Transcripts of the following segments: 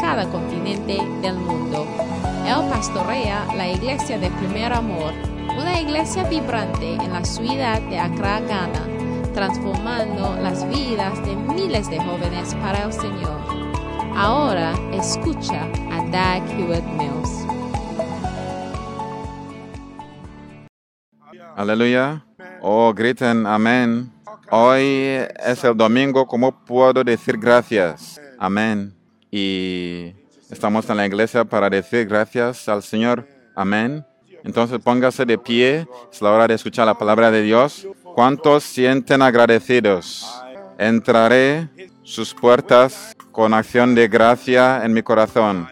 cada continente del mundo. Él pastorea la iglesia de Primer Amor, una iglesia vibrante en la ciudad de Accra, Ghana, transformando las vidas de miles de jóvenes para el Señor. Ahora escucha a Dag Hewitt Mills. Aleluya. Oh, griten amén. Hoy es el domingo, ¿cómo puedo decir gracias? Amén. Y estamos en la iglesia para decir gracias al Señor. Amén. Entonces póngase de pie, es la hora de escuchar la palabra de Dios. ¿Cuántos sienten agradecidos? Entraré sus puertas con acción de gracia en mi corazón.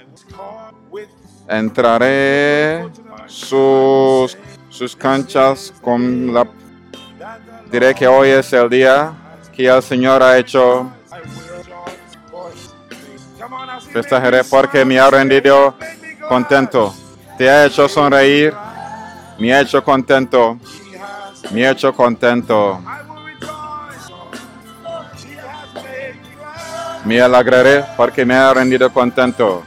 Entraré sus, sus canchas con la... Diré que hoy es el día que el Señor ha hecho. Festejaré porque me ha rendido contento. Te ha hecho sonreír. Me ha hecho contento. Me ha hecho contento. Me alegraré porque me ha rendido contento.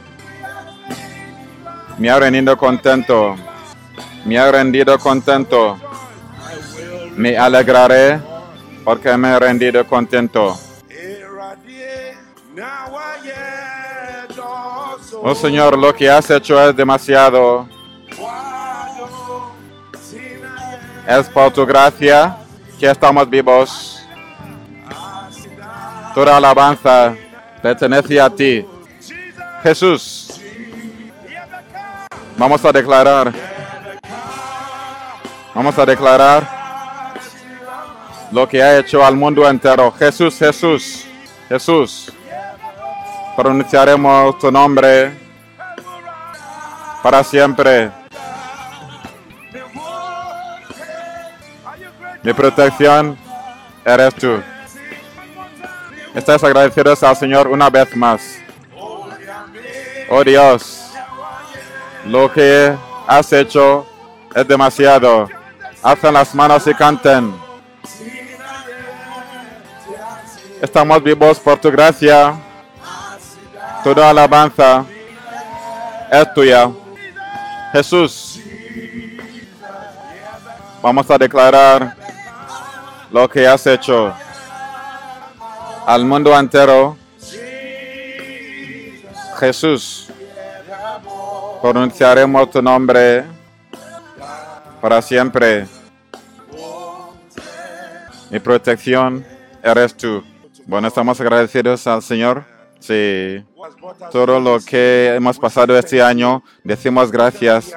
Me ha rendido contento. Me ha rendido contento. Me alegraré porque me he rendido contento. Oh Señor, lo que has hecho es demasiado. Es por tu gracia que estamos vivos. Toda alabanza pertenece a ti. Jesús, vamos a declarar. Vamos a declarar lo que ha hecho al mundo entero. Jesús, Jesús, Jesús. Pronunciaremos tu nombre para siempre. Mi protección eres tú. Estás agradecidos al Señor una vez más. Oh Dios, lo que has hecho es demasiado. Hacen las manos y canten. Estamos vivos por tu gracia. Toda alabanza es tuya. Jesús, vamos a declarar lo que has hecho al mundo entero. Jesús, pronunciaremos tu nombre para siempre. Mi protección eres tú. Bueno, estamos agradecidos al Señor. Sí. Todo lo que hemos pasado este año, decimos gracias.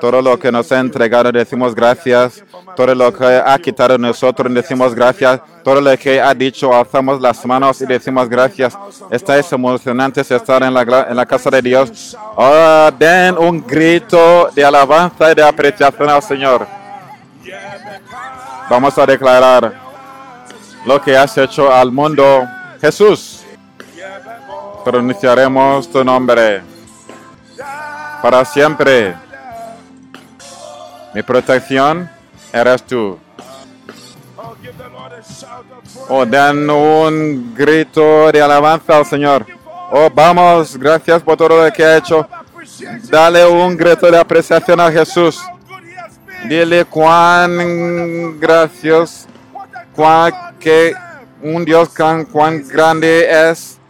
Todo lo que nos ha entregado, decimos gracias. Todo lo que ha quitado de nosotros, decimos gracias. Todo lo que ha dicho, alzamos las manos y decimos gracias. Estáis emocionantes estar en la, en la casa de Dios. Oh, den un grito de alabanza y de apreciación al Señor. Vamos a declarar lo que has hecho al mundo. Jesús, pronunciaremos tu nombre para siempre. Mi protección eres tú. Oh, den un grito de alabanza al Señor. Oh, vamos, gracias por todo lo que ha hecho. Dale un grito de apreciación a Jesús. Dile cuán gracioso, cuán que un Dios tan, cuán grande es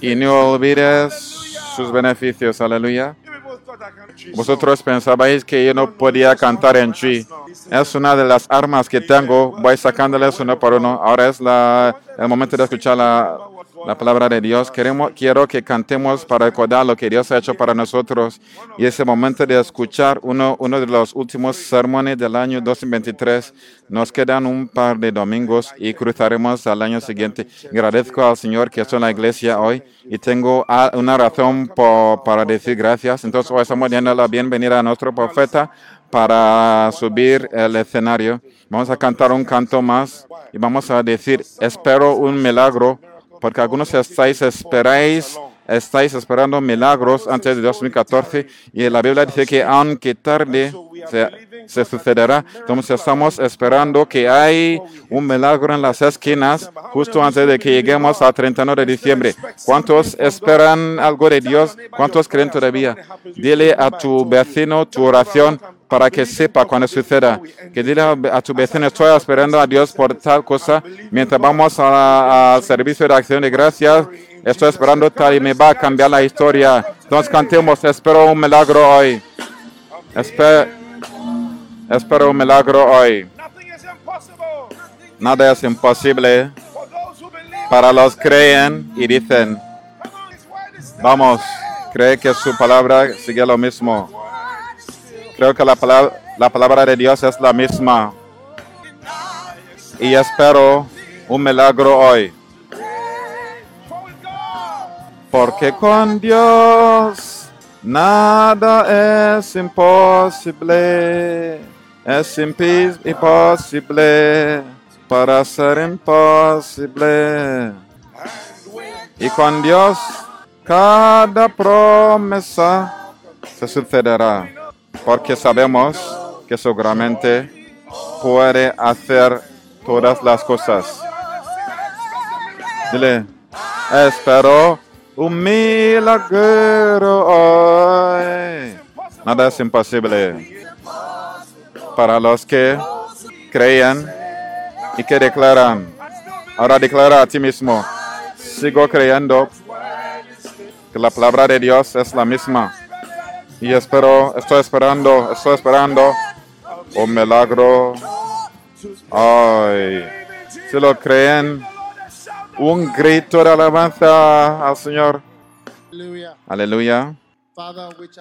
y no olvides sus beneficios. Aleluya. Vosotros pensabais que yo no podía cantar en chi. es una de las armas que tengo. Voy sacándoles uno por uno. Ahora es la, el momento de escuchar la, la palabra de Dios. Queremos, quiero que cantemos para recordar lo que Dios ha hecho para nosotros. Y ese momento de escuchar uno, uno de los últimos sermones del año 2023. Nos quedan un par de domingos y cruzaremos al año siguiente. Agradezco al Señor que estoy en la iglesia hoy y tengo una razón para decir gracias. Entonces hoy estamos dando la bienvenida a nuestro profeta para subir el escenario. Vamos a cantar un canto más y vamos a decir, espero un milagro porque algunos estáis esperáis, estáis esperando milagros antes de 2014 y la Biblia dice que aunque tarde sucederá. Entonces estamos esperando que hay un milagro en las esquinas justo antes de que lleguemos al 31 de diciembre. ¿Cuántos esperan algo de Dios? ¿Cuántos creen todavía? Dile a tu vecino tu oración para que sepa cuando suceda. Que dile a tu vecino, estoy esperando a Dios por tal cosa. Mientras vamos al servicio de acción de gracias, estoy esperando tal y me va a cambiar la historia. Entonces cantemos, espero un milagro hoy. Espero, espero un milagro hoy. Nada es imposible para los que creen y dicen, vamos, cree que su palabra sigue lo mismo. Creo que la palabra, la palabra de Dios es la misma. Y espero un milagro hoy. Porque con Dios nada es imposible. Es imposible para ser imposible. Y con Dios cada promesa se sucederá porque sabemos que seguramente puede hacer todas las cosas. Dile, espero un milagro hoy. Nada es imposible para los que creen y que declaran. Ahora declara a ti mismo, sigo creyendo que la palabra de Dios es la misma y espero, estoy esperando, estoy esperando un milagro. Ay, si lo creen, un grito de alabanza al Señor. Aleluya.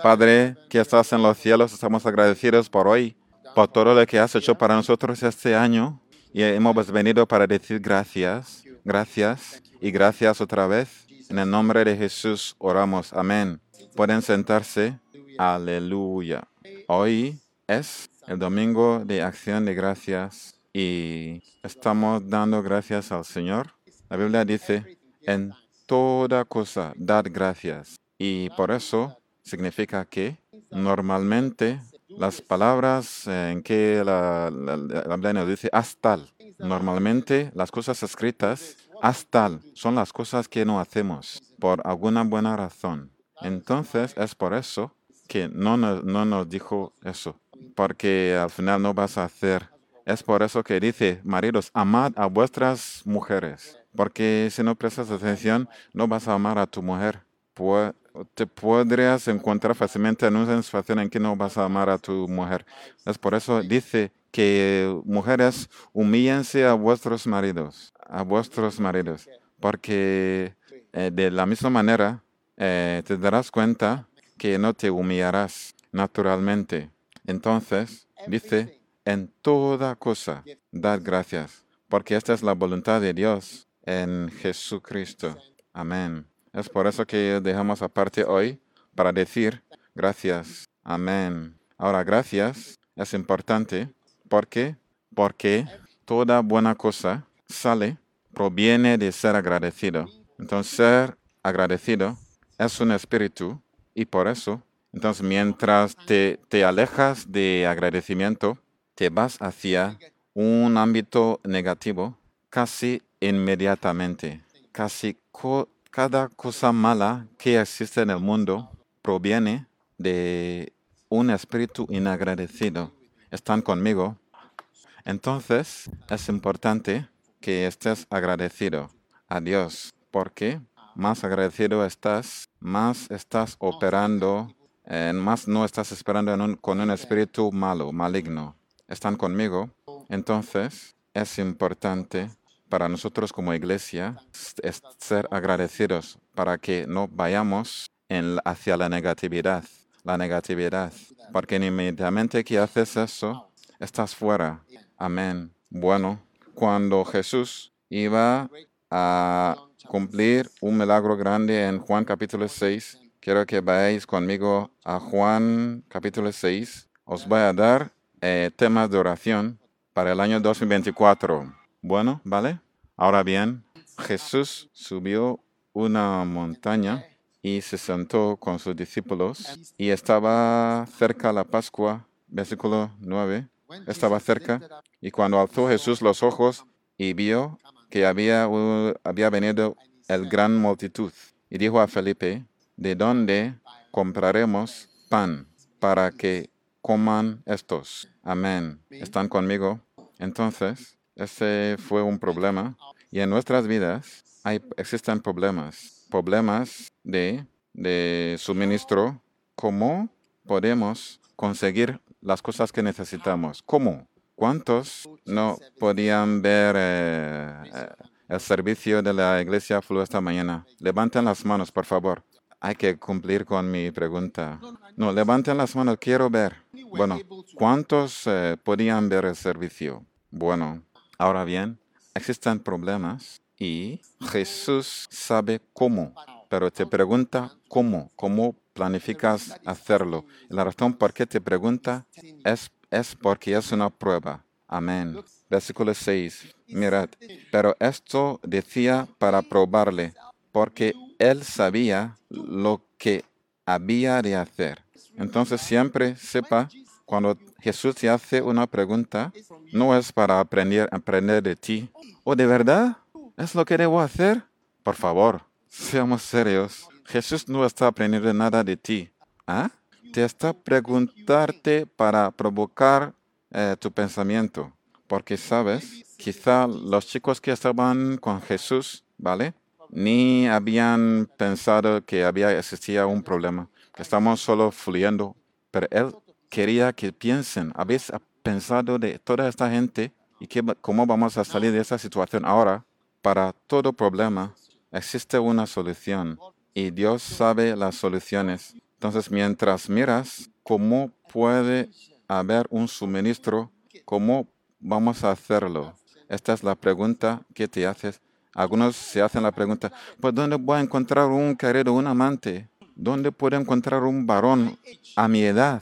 Padre que estás en los cielos, estamos agradecidos por hoy, por todo lo que has hecho para nosotros este año. Y hemos venido para decir gracias, gracias y gracias otra vez. En el nombre de Jesús oramos. Amén. Pueden sentarse. Aleluya. Hoy es el domingo de acción de gracias y estamos dando gracias al Señor. La Biblia dice, en toda cosa, dad gracias. Y por eso significa que normalmente las palabras en que la, Biblia nos dice normalmente las cosas escritas hasta son las cosas que no hacemos por alguna buena razón. Entonces es por eso que no nos, no nos dijo eso, porque al final no vas a hacer. Es por eso que dice, maridos, amad a vuestras mujeres, porque si no prestas atención, no vas a amar a tu mujer. Te podrías encontrar fácilmente en una situación en que no vas a amar a tu mujer. Es por eso dice que mujeres humíllense a vuestros maridos, a vuestros maridos, porque eh, de la misma manera eh, te darás cuenta que no te humillarás naturalmente. Entonces, dice, en toda cosa, dad gracias, porque esta es la voluntad de Dios en Jesucristo. Amén. Es por eso que dejamos aparte hoy para decir gracias. Amén. Ahora, gracias es importante porque, porque toda buena cosa sale, proviene de ser agradecido. Entonces, ser agradecido es un espíritu y por eso, entonces mientras te, te alejas de agradecimiento, te vas hacia un ámbito negativo casi inmediatamente. Casi cada cosa mala que existe en el mundo proviene de un espíritu inagradecido. ¿Están conmigo? Entonces es importante que estés agradecido a Dios. ¿Por qué? más agradecido estás, más estás operando, más no estás esperando con un espíritu malo, maligno. están conmigo. Entonces, es importante para nosotros como iglesia es ser agradecidos para que no vayamos hacia la negatividad, la negatividad, porque inmediatamente que haces eso, estás fuera. Amén. Bueno, cuando Jesús iba a cumplir un milagro grande en Juan capítulo 6, quiero que vayáis conmigo a Juan capítulo 6. Os voy a dar eh, temas de oración para el año 2024. Bueno, ¿vale? Ahora bien, Jesús subió una montaña y se sentó con sus discípulos y estaba cerca la Pascua, versículo 9, estaba cerca y cuando alzó Jesús los ojos y vio que había, había venido el gran multitud y dijo a Felipe, ¿de dónde compraremos pan para que coman estos. Amén. ¿Están conmigo? Entonces, ese fue un problema. Y en nuestras vidas hay, existen problemas. Problemas de, de suministro. ¿Cómo podemos conseguir las cosas que necesitamos? ¿Cómo? ¿Cuántos no podían ver eh, el servicio de la iglesia Flu esta mañana? Levanten las manos, por favor. Hay que cumplir con mi pregunta. No, levanten las manos, quiero ver. Bueno, ¿cuántos eh, podían ver el servicio? Bueno, ahora bien, existen problemas y Jesús sabe cómo, pero te pregunta cómo, cómo planificas hacerlo. la razón por qué te pregunta es, es porque es una prueba. Amén. Versículo 6. Mirad, pero esto decía para probarle, porque él sabía lo que había de hacer. Entonces siempre sepa, cuando Jesús te hace una pregunta, no es para aprender, aprender de ti. ¿O de verdad? ¿Es lo que debo hacer? Por favor, seamos serios. Jesús no está aprendiendo nada de ti. ¿Ah? Te está preguntarte para provocar eh, tu pensamiento. Porque sabes, quizá los chicos que estaban con Jesús, ¿vale? ni habían pensado que había existía un problema, estamos solo fluyendo. Pero él quería que piensen, habéis pensado de toda esta gente y que, cómo vamos a salir de esa situación ahora. Para todo problema existe una solución y Dios sabe las soluciones. Entonces, mientras miras cómo puede haber un suministro, cómo vamos a hacerlo. Esta es la pregunta que te haces algunos se hacen la pregunta, pues ¿dónde voy a encontrar un querido, un amante? ¿Dónde puedo encontrar un varón a mi edad?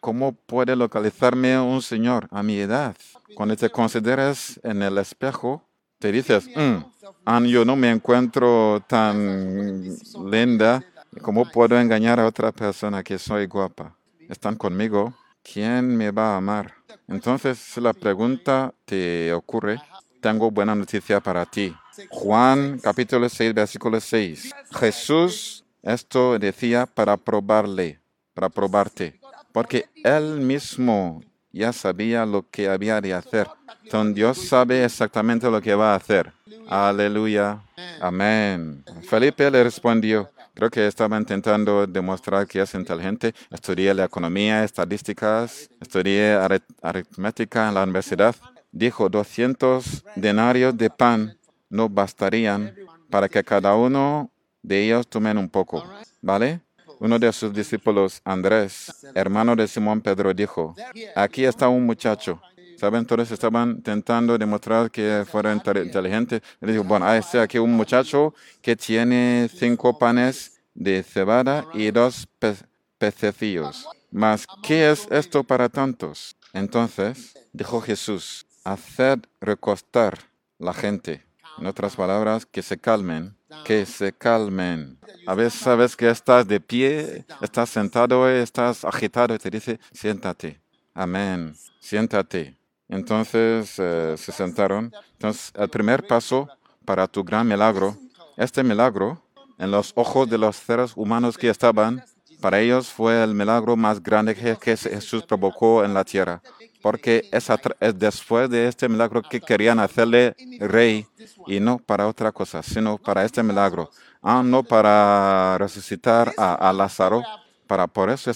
¿Cómo puede localizarme un señor a mi edad? Cuando te consideras en el espejo, te dices, mm, yo no me encuentro tan linda, ¿cómo puedo engañar a otra persona que soy guapa? ¿Están conmigo? ¿Quién me va a amar? Entonces, si la pregunta te ocurre, tengo buena noticia para ti. Juan capítulo 6, versículo 6. Jesús esto decía para probarle, para probarte, porque él mismo ya sabía lo que había de hacer. Entonces Dios sabe exactamente lo que va a hacer. Aleluya. Amén. Felipe le respondió, creo que estaba intentando demostrar que es inteligente. Estudié la economía, estadísticas, estudié aritmética en la universidad dijo, 200 denarios de pan no bastarían para que cada uno de ellos tomen un poco. ¿Vale? Uno de sus discípulos, Andrés, hermano de Simón Pedro, dijo, aquí está un muchacho. ¿Saben? Todos estaban intentando demostrar que fuera inteligente. Dijo, bueno, hay aquí un muchacho que tiene cinco panes de cebada y dos pececillos. Mas, ¿qué es esto para tantos? Entonces, dijo Jesús, hacer recostar la gente. En otras palabras, que se calmen, que se calmen. A veces sabes que estás de pie, estás sentado, estás agitado y te dice, siéntate. Amén, siéntate. Entonces eh, se sentaron. Entonces, el primer paso para tu gran milagro, este milagro, en los ojos de los seres humanos que estaban, para ellos fue el milagro más grande que Jesús provocó en la tierra porque es, después de este milagro que querían hacerle rey y no para otra cosa, sino para este milagro. Ah, no para resucitar a, Lázaro, para, por eso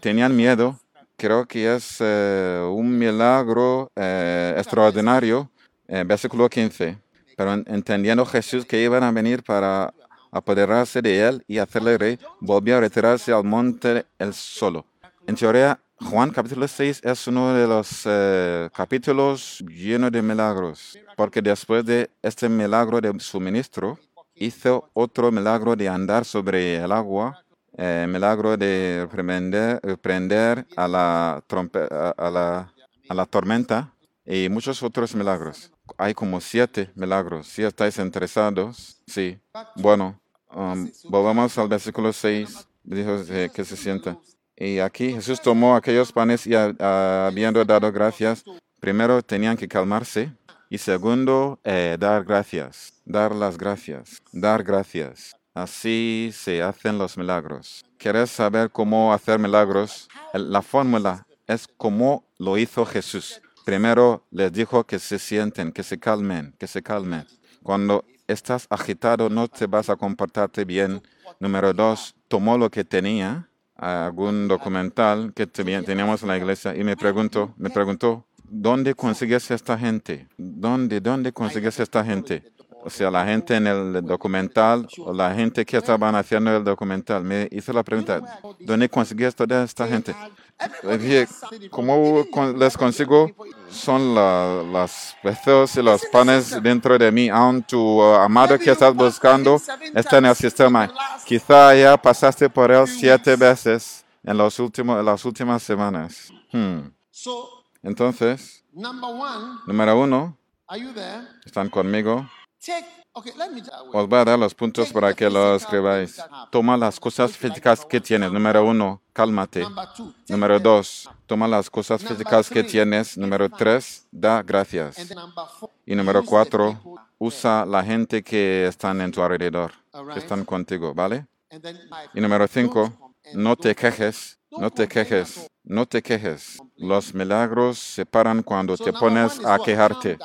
tenían miedo creo que es eh, un milagro eh, extraordinario, versículo 15. Pero en- entendiendo Jesús que iban a venir para apoderarse de él y hacerle rey, volvió a retirarse al monte él solo. En teoría, Juan capítulo 6 es uno de los eh, capítulos llenos de milagros, porque después de este milagro de suministro, hizo otro milagro de andar sobre el agua, eh, milagro de reprender a, la trompe- a, la, tormenta y muchos otros milagros. Hay como siete milagros. Si estáis interesados, sí. Bueno, um, volvamos al versículo 6. Dijo eh, que se sienta. Y aquí Jesús tomó aquellos panes y ha- ha- habiendo dado gracias, primero tenían que calmarse y segundo, eh, dar gracias, dar las gracias, dar gracias. Así se hacen los milagros. ¿Quieres saber cómo hacer milagros? La fórmula es como lo hizo Jesús. Primero les dijo que se sienten, que se calmen, que se calmen. Cuando estás agitado no te vas a comportarte bien. Número dos, tomó lo que tenía, algún documental que te- teníamos en la iglesia y me preguntó, me preguntó, ¿dónde consigues esta gente? ¿Dónde, dónde consigues esta gente? O sea, la gente en el documental o la gente que estaban haciendo el documental. Me hizo la pregunta, ¿dónde consigues toda esta gente? Le dije, ¿cómo les consigo? Son la- las peces y los panes dentro de mí. Aún tu uh, amado que estás buscando está en el sistema. Quizá ya pasaste por él siete veces en, los últimos, en las últimas semanas. Hmm. So, Entonces, number one, número uno, are you there? ¿están conmigo? Os voy a dar los puntos para que lo escribáis. Toma las cosas físicas que tienes. Número uno, cálmate. Número dos, toma las cosas físicas que tienes. Número tres, da gracias. Y número cuatro, usa la gente que están en tu alrededor, que están contigo, ¿vale? Y número cinco, no te quejes, no te quejes, no te quejes. Los milagros se paran cuando te pones a quejarte.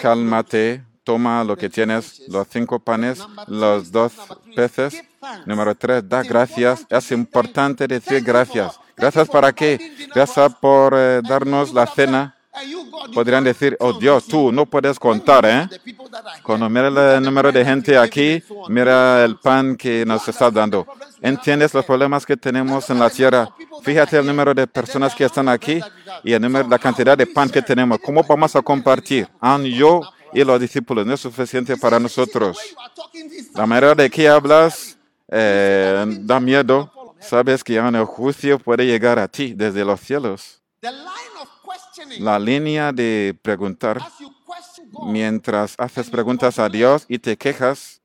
Cálmate, toma lo que tienes, los cinco panes, los dos peces. Número tres, da gracias. Es importante decir gracias. Gracias para qué? Gracias por eh, darnos la cena. Podrían decir, oh Dios, tú no puedes contar, ¿eh? Cuando mira el número de gente aquí, mira el pan que nos está dando. ¿Entiendes los problemas que tenemos en la tierra? Fíjate el número de personas que están aquí y el número, la cantidad de pan que tenemos. ¿Cómo vamos a compartir? Yo y los discípulos no es suficiente para nosotros. La manera de que hablas eh, da miedo. Sabes que aún el juicio puede llegar a ti desde los cielos. La línea de preguntar mientras haces preguntas a Dios y te quejas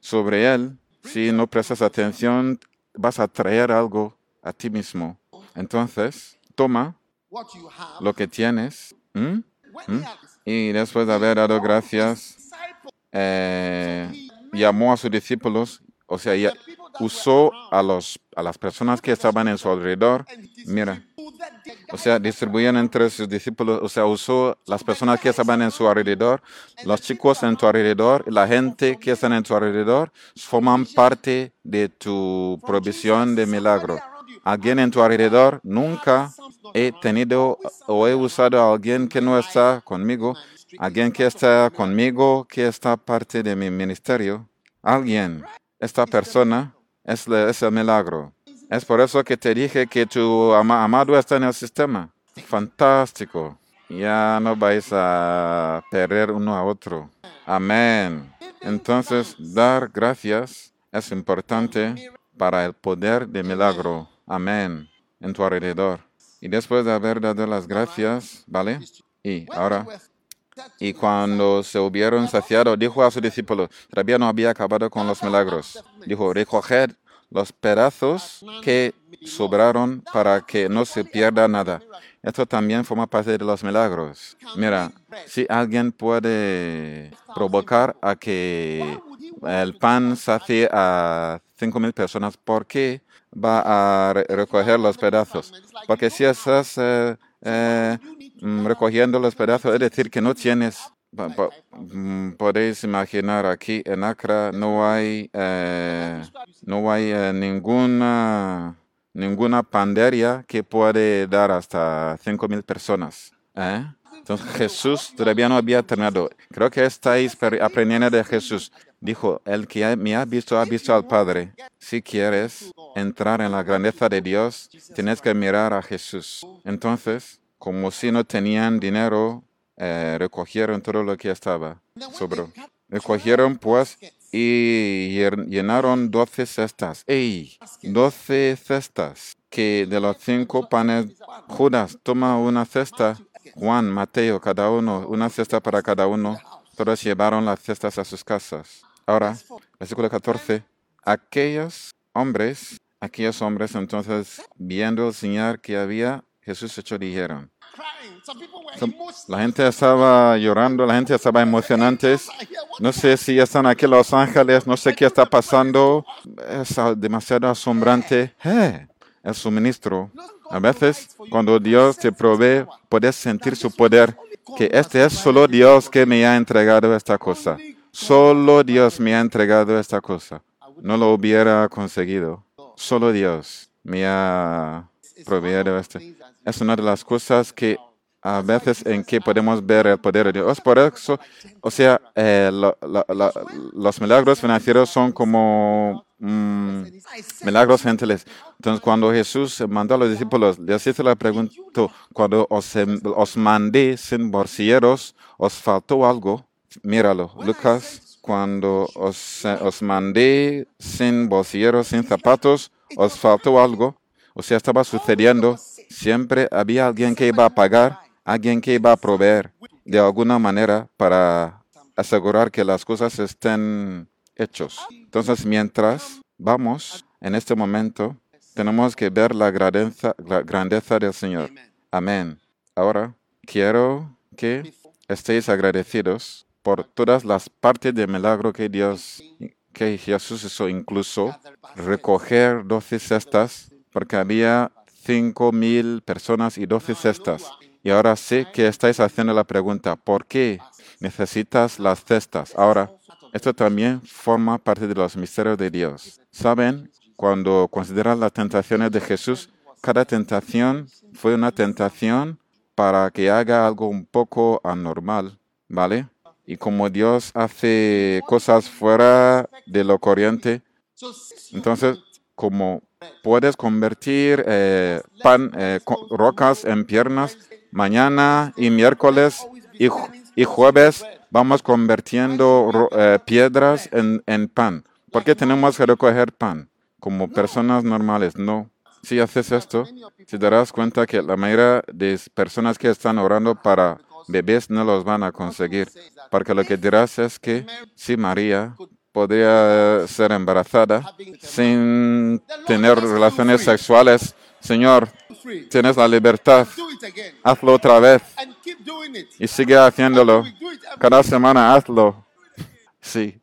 sobre Él, si no prestas atención, vas a traer algo a ti mismo. Entonces, toma lo que tienes y después de haber dado gracias, eh, llamó a sus discípulos, o sea, usó a, los, a las personas que estaban en su alrededor, mira, o sea, distribuían entre sus discípulos, o sea, usó las personas que estaban en su alrededor, los chicos en tu alrededor, la gente que están en tu alrededor, forman parte de tu provisión de milagro. Alguien en tu alrededor, nunca he tenido o he usado a alguien que no está conmigo, alguien que está conmigo, que está parte de mi ministerio. Alguien, esta persona es, la- es el milagro. Es por eso que te dije que tu ama- amado está en el sistema. Fantástico. Ya no vais a perder uno a otro. Amén. Entonces, dar gracias es importante para el poder de milagro. Amén. En tu alrededor. Y después de haber dado las gracias, ¿vale? Y ahora, y cuando se hubieron saciado, dijo a sus discípulos, todavía no había acabado con los milagros. Dijo, recoged los pedazos que sobraron para que no se pierda nada. Esto también forma parte de los milagros. Mira, si alguien puede provocar a que el pan sacie a cinco mil personas, ¿por qué va a re- recoger los pedazos? Porque si estás eh, eh, recogiendo los pedazos, es decir, que no tienes. Mm, Podéis imaginar aquí en Accra no hay, eh, no hay eh, ninguna ninguna panderia que puede dar hasta 5.000 personas. ¿eh? Entonces Jesús todavía no había terminado. Creo que estáis aprendiendo de Jesús. Dijo, el que me ha visto ha visto al Padre. Si quieres entrar en la grandeza de Dios, tienes que mirar a Jesús. Entonces, como si no tenían dinero, eh, recogieron todo lo que estaba. Sobró. Recogieron pues y llen- llenaron doce cestas. ¡Ey! Doce cestas. Que de los cinco panes, Judas toma una cesta, Juan, Mateo, cada uno, una cesta para cada uno. Todos llevaron las cestas a sus casas. Ahora, versículo 14. Aquellos hombres, aquellos hombres entonces, viendo el señal que había Jesús hecho, dijeron. La gente estaba llorando, la gente estaba emocionantes. No sé si están aquí en Los Ángeles, no sé qué está pasando. Es demasiado asombrante. Eh, el suministro. A veces, cuando Dios te provee, puedes sentir su poder. Que este es solo Dios que me ha entregado esta cosa. Solo Dios me ha entregado esta cosa. No lo hubiera conseguido. Solo Dios me ha proveído esto. Es una de las cosas que a veces en que podemos ver el poder de Dios. Por eso, o sea, eh, lo- lo- lo- los milagros financieros son como mm, milagros gentiles. Entonces, cuando Jesús mandó a los discípulos, les hizo la pregunta, cuando os, em- os mandé sin bolsilleros, ¿os faltó algo? Míralo, Lucas, cuando os, eh, os mandé sin bolsilleros, sin zapatos, ¿os faltó algo? O sea, estaba sucediendo. Siempre había alguien que iba a pagar, alguien que iba a proveer de alguna manera para asegurar que las cosas estén hechos. Entonces, mientras vamos en este momento, tenemos que ver la grandeza, del Señor. Amén. Ahora, quiero que estéis agradecidos por todas las partes de milagro que Dios, que Jesús hizo, incluso recoger doce cestas, porque había cinco mil personas y doce cestas. Y ahora sé que estáis haciendo la pregunta, ¿por qué necesitas las cestas? Ahora, esto también forma parte de los misterios de Dios. ¿Saben? Cuando consideran las tentaciones de Jesús, cada tentación fue una tentación para que haga algo un poco anormal, ¿vale? Y como Dios hace cosas fuera de lo corriente, entonces, como puedes convertir eh, pan, eh, rocas en piernas, mañana y miércoles y, ju- y jueves vamos convirtiendo eh, piedras en, en pan. ¿Por qué tenemos que recoger pan? Como personas normales, no. Si haces esto, te darás cuenta que la mayoría de personas que están orando para bebés no los van a conseguir. Porque lo que dirás es que si María podría ser embarazada sin tener relaciones sexuales, Señor, tienes la libertad, hazlo otra vez y sigue haciéndolo. Cada semana hazlo. Sí.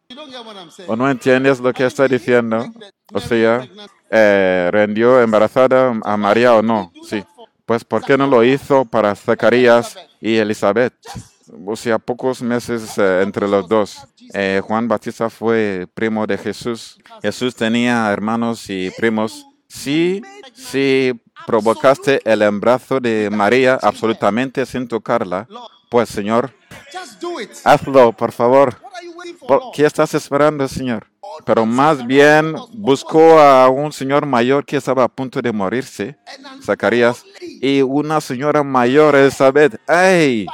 ¿O no entiendes lo que estoy diciendo? O sea, eh, ¿rendió embarazada a María o no? Sí. Pues ¿por qué no lo hizo para Zacarías y Elizabeth? O sea, pocos meses eh, entre los dos. Eh, Juan Bautista fue primo de Jesús. Jesús tenía hermanos y primos. Sí, sí, provocaste el embarazo de María absolutamente sin tocarla. Pues, Señor, hazlo, por favor. Qué estás esperando, Señor? Pero más bien buscó a un señor mayor que estaba a punto de morirse, Zacarías, y una señora mayor, Elizabeth. ¡Ay!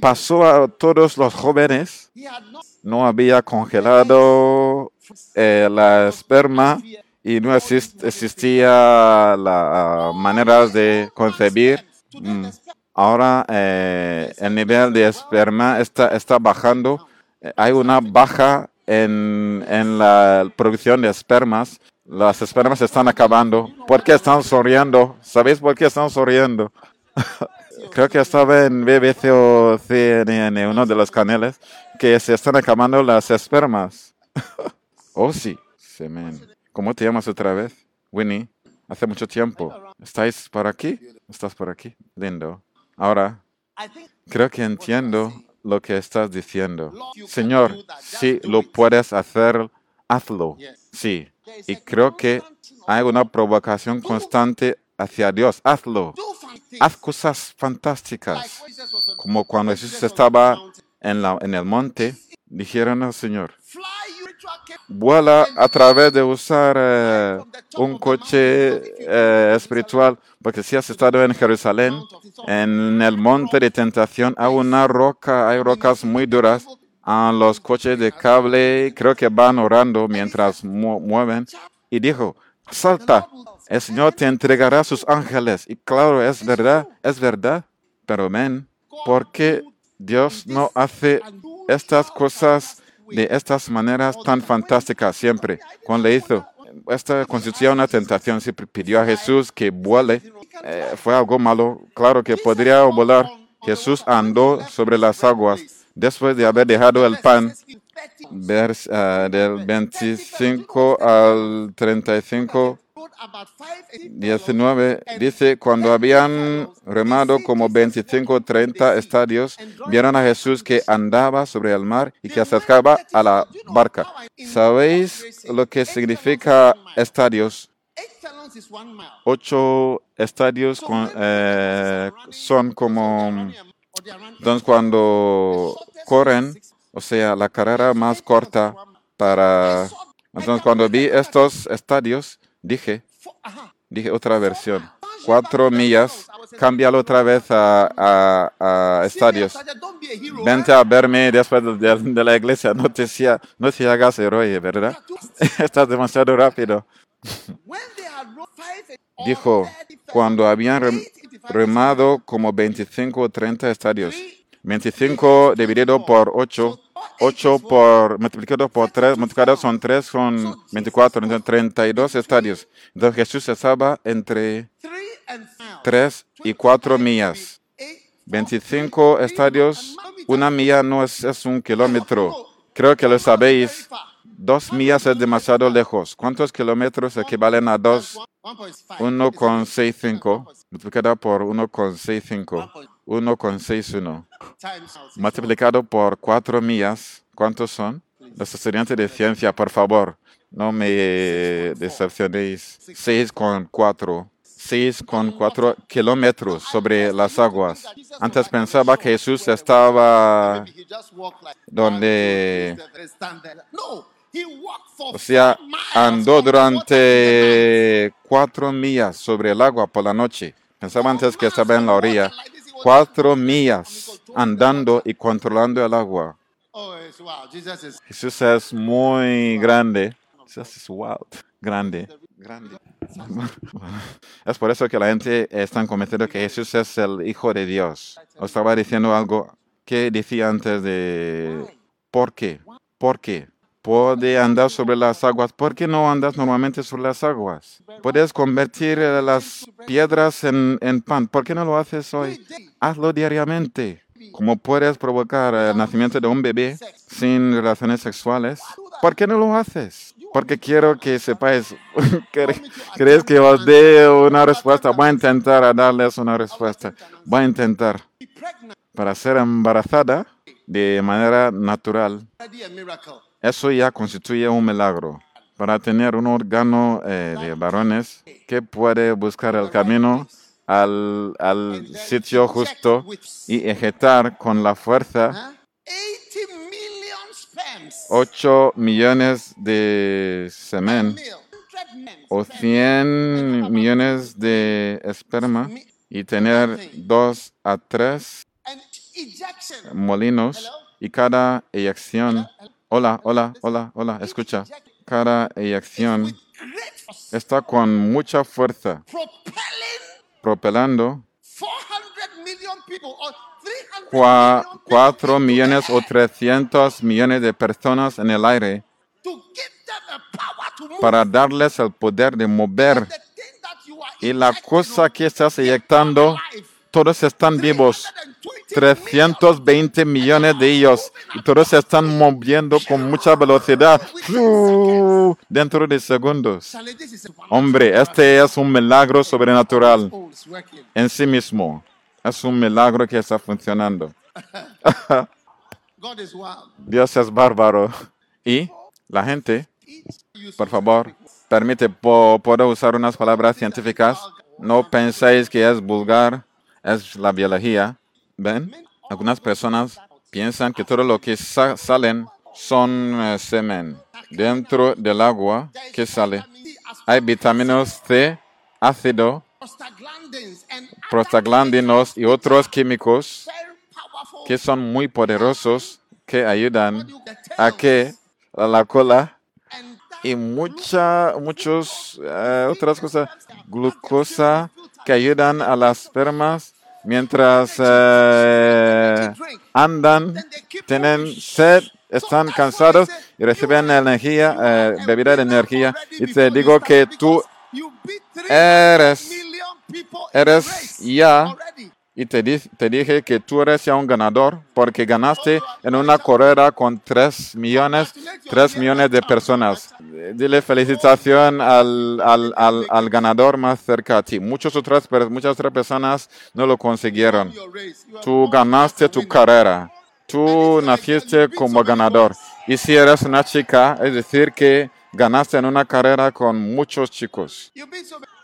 Pasó a todos los jóvenes. No había congelado eh, la esperma y no exist- existía la manera de concebir. Mm. Ahora eh, el nivel de esperma está, está bajando. Eh, Hay una baja en, en la producción de espermas. Las espermas están acabando. ¿Por qué están sonriendo? ¿Sabéis por qué están sonriendo? Creo que estaba en BBC o CNN, uno de los canales, que se están acabando las espermas. oh, sí. Man. ¿Cómo te llamas otra vez? Winnie. Hace mucho tiempo. ¿Estáis por aquí? ¿Estás por aquí? Lindo. Ahora, creo que entiendo lo que estás diciendo. Señor, si lo puedes hacer, hazlo. Sí, y creo que hay una provocación constante hacia Dios. Hazlo. Haz cosas fantásticas. Como cuando Jesús estaba en, la, en el monte, dijeron al Señor, vuela a través de usar eh, un coche eh, espiritual, porque si has estado en Jerusalén, en el monte de tentación, hay una roca, hay rocas muy duras, a los coches de cable creo que van orando mientras mu- mueven, y dijo, salta, el Señor te entregará sus ángeles. Y claro, es verdad, es verdad, pero ven, ¿por qué Dios no hace estas cosas de estas maneras tan fantásticas siempre? Cuando le hizo, esta constituía una tentación, siempre pidió a Jesús que vuele, eh, fue algo malo, claro que podría volar. Jesús andó sobre las aguas después de haber dejado el pan vers- ah, del 25 al 35, 19, dice, cuando habían remado como 25 o 30 estadios, vieron a Jesús que andaba sobre el mar y que acercaba a la barca. ¿Sabéis lo que significa estadios? Ocho estadios con- eh, son como... Entonces, cuando corren, o sea, la carrera más corta para... Entonces, cuando vi estos estadios, dije, dije otra versión, cuatro millas, cámbialo otra vez a, a- a estadios. Vente a verme después de, de- la iglesia, no te, sea- no te hagas héroe, ¿verdad? Estás demasiado rápido. Dijo, cuando habían rem- remado como 25 o 30 estadios, 25 dividido por 8, 8 por, multiplicado por 3, multiplicado son 3, son 24, entonces 32 estadios. Entonces Jesús estaba entre 3 y 4 millas. 25 estadios, una milla no es, es un kilómetro. Creo que lo sabéis. Dos millas es demasiado lejos. ¿Cuántos kilómetros equivalen a 2? 1,65 multiplicado por 1,65. 1,61 multiplicado por 4 millas. ¿Cuántos son? Los estudiantes de ciencia, por favor, no me decepcionéis. 6,4. 6,4 kilómetros sobre las aguas. Antes pensaba que Jesús estaba donde, o sea, andó durante cuatro millas sobre el agua por la noche. Pensaba antes que estaba en la orilla. Cuatro millas andando y controlando el agua. Jesús es muy grande. Jesús es. Grande. Grande. Es por eso que la gente está convencida que Jesús es el Hijo de Dios. Os estaba diciendo algo que decía antes de ¿por qué? ¿Por qué? Puede andar sobre las aguas. ¿Por qué no andas normalmente sobre las aguas? Puedes convertir eh, las piedras en, en pan. ¿Por qué no lo haces hoy? Hazlo diariamente. Como puedes provocar el nacimiento de un bebé sin relaciones sexuales? ¿Por qué no lo haces? Porque quiero que sepáis. ¿Cre- ¿Crees que os dé una respuesta? Voy a intentar a darles una respuesta. Voy a intentar. Para ser embarazada de manera natural, eso ya constituye un milagro. Para tener un órgano eh, de varones que puede buscar el camino al, al sitio justo y ejecutar con la fuerza 80 million sperms. 8 millones de semen Male. 100 men. o 100 millones de esperma y tener 2 a 3 And ejection. molinos y cada eyección. Hola, hola, hola, hola, escucha. Great force. está con mucha fuerza, propelando 400 million people or 300 cua- million people 4 into millones o air 300 millones de personas en el aire para darles el poder de mover. Y la cosa que estás eyectando. Todos están vivos. 320 million 320 millones de ellos y todos se están moviendo con mucha velocidad dentro de segundos. Hombre, este es un milagro sobrenatural en sí mismo. Es un milagro que está funcionando. Dios es bárbaro. Y la gente, Por favor, permite, puedo usar unas palabras científicas. No penséis que es vulgar, es la biología. ¿Ven? Algunas personas piensan que todo lo que sa- salen son eh, semen. Dentro del agua que sale hay vitaminas C, ácido, prostaglandinos y otros químicos que son muy poderosos que ayudan a que la cola y mucha, muchos eh, otras cosas, glucosa que ayudan a las espermas mientras eh, andan, tienen sed, están cansados y reciben energía, eh, bebida de energía. Y te digo que tú eres, eres ya. Y te, di- te dije que tú eres ya un ganador porque ganaste en una carrera con 3 millones, 3 millones de personas. Dile felicitación al, al, al, al ganador más cerca a ti. Muchas otras, muchas otras personas no lo consiguieron. Tú ganaste tu carrera. Tú naciste como ganador. Y si eres una chica, es decir, que ganaste en una carrera con muchos chicos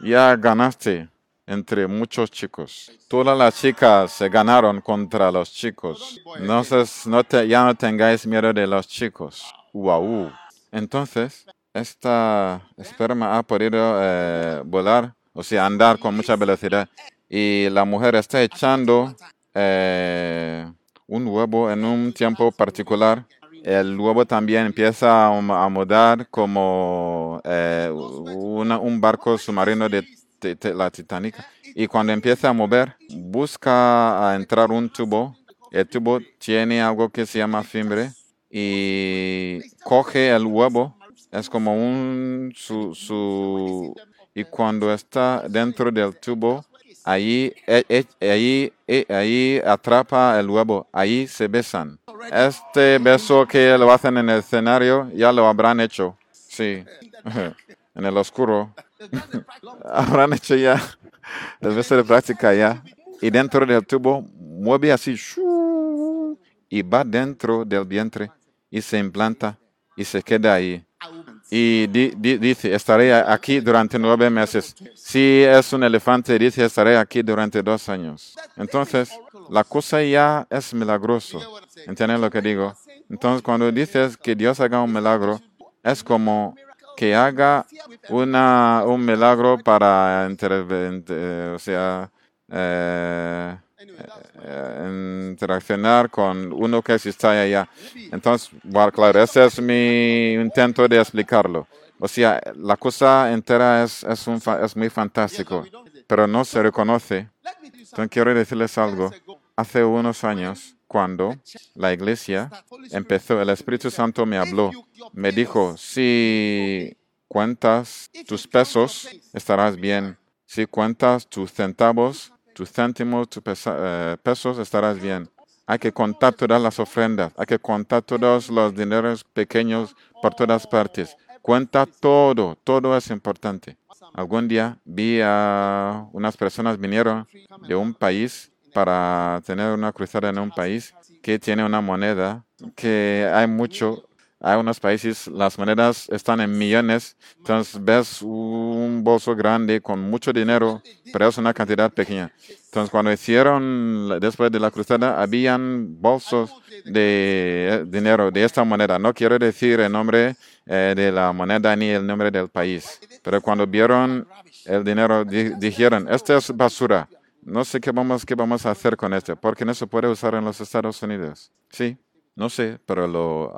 ya ganaste entre muchos chicos. Todas las chicas se ganaron contra los chicos. Entonces, no te, ya no tengáis miedo de los chicos. Wow. Entonces, esta esperma ha podido eh, volar, o sea, andar con mucha velocidad. Y la mujer está echando eh, un huevo en un tiempo particular. El huevo también empieza a, mudar como eh, un barco submarino de la Titanic. Y cuando empieza a mover, busca a entrar un tubo. El tubo tiene algo que se llama fimbre y coge el huevo. Es como un su, su y cuando está dentro del tubo, ahí, eh, eh, ahí, eh, ahí atrapa el huevo, ahí se besan. Este beso que lo hacen en el escenario ya lo habrán hecho, sí, en el oscuro. habrán hecho ya beso de práctica ya. Y dentro del tubo mueve así y va dentro del vientre y se implanta y se queda ahí. Y di- dice, estaré aquí durante nueve meses. Si es un elefante, dice, estaré aquí durante dos años. Entonces, la cosa ya es milagroso. ¿Entienden lo que digo? Entonces, cuando dices que Dios haga un milagro, es como que haga una, un milagro para eh, o sea, eh, eh, interaccionar con uno que está allá. Entonces, bueno, claro, ese es mi intento de explicarlo. O sea, la cosa entera es, es muy fantástico, pero no se reconoce. Entonces, quiero decirles algo. Hace unos años, cuando la iglesia empezó, el Espíritu Santo me habló. Me dijo, si cuentas tus pesos, estarás bien. Si cuentas tus centavos, tus céntimos, tus eh, pesos, estarás bien. Hay que contar todas las ofrendas, hay que contar todos los dineros pequeños por todas partes. Cuenta todo, todo es importante. Algún día vi a unas personas vinieron de un país para tener una cruzada en un país que tiene una moneda que hay mucho. Hay unos países, las monedas están en millones, entonces ves un bolso grande con mucho dinero, pero es una cantidad pequeña. Entonces cuando hicieron, después de la cruzada, habían bolsos de eh, dinero de esta moneda. No quiero decir el nombre eh, de la moneda ni el nombre del país, pero cuando vieron el dinero, di- dijeron, esto es basura. No sé qué vamos, qué vamos a hacer con esto, porque no se puede usar en los Estados Unidos. Sí, no sé, pero lo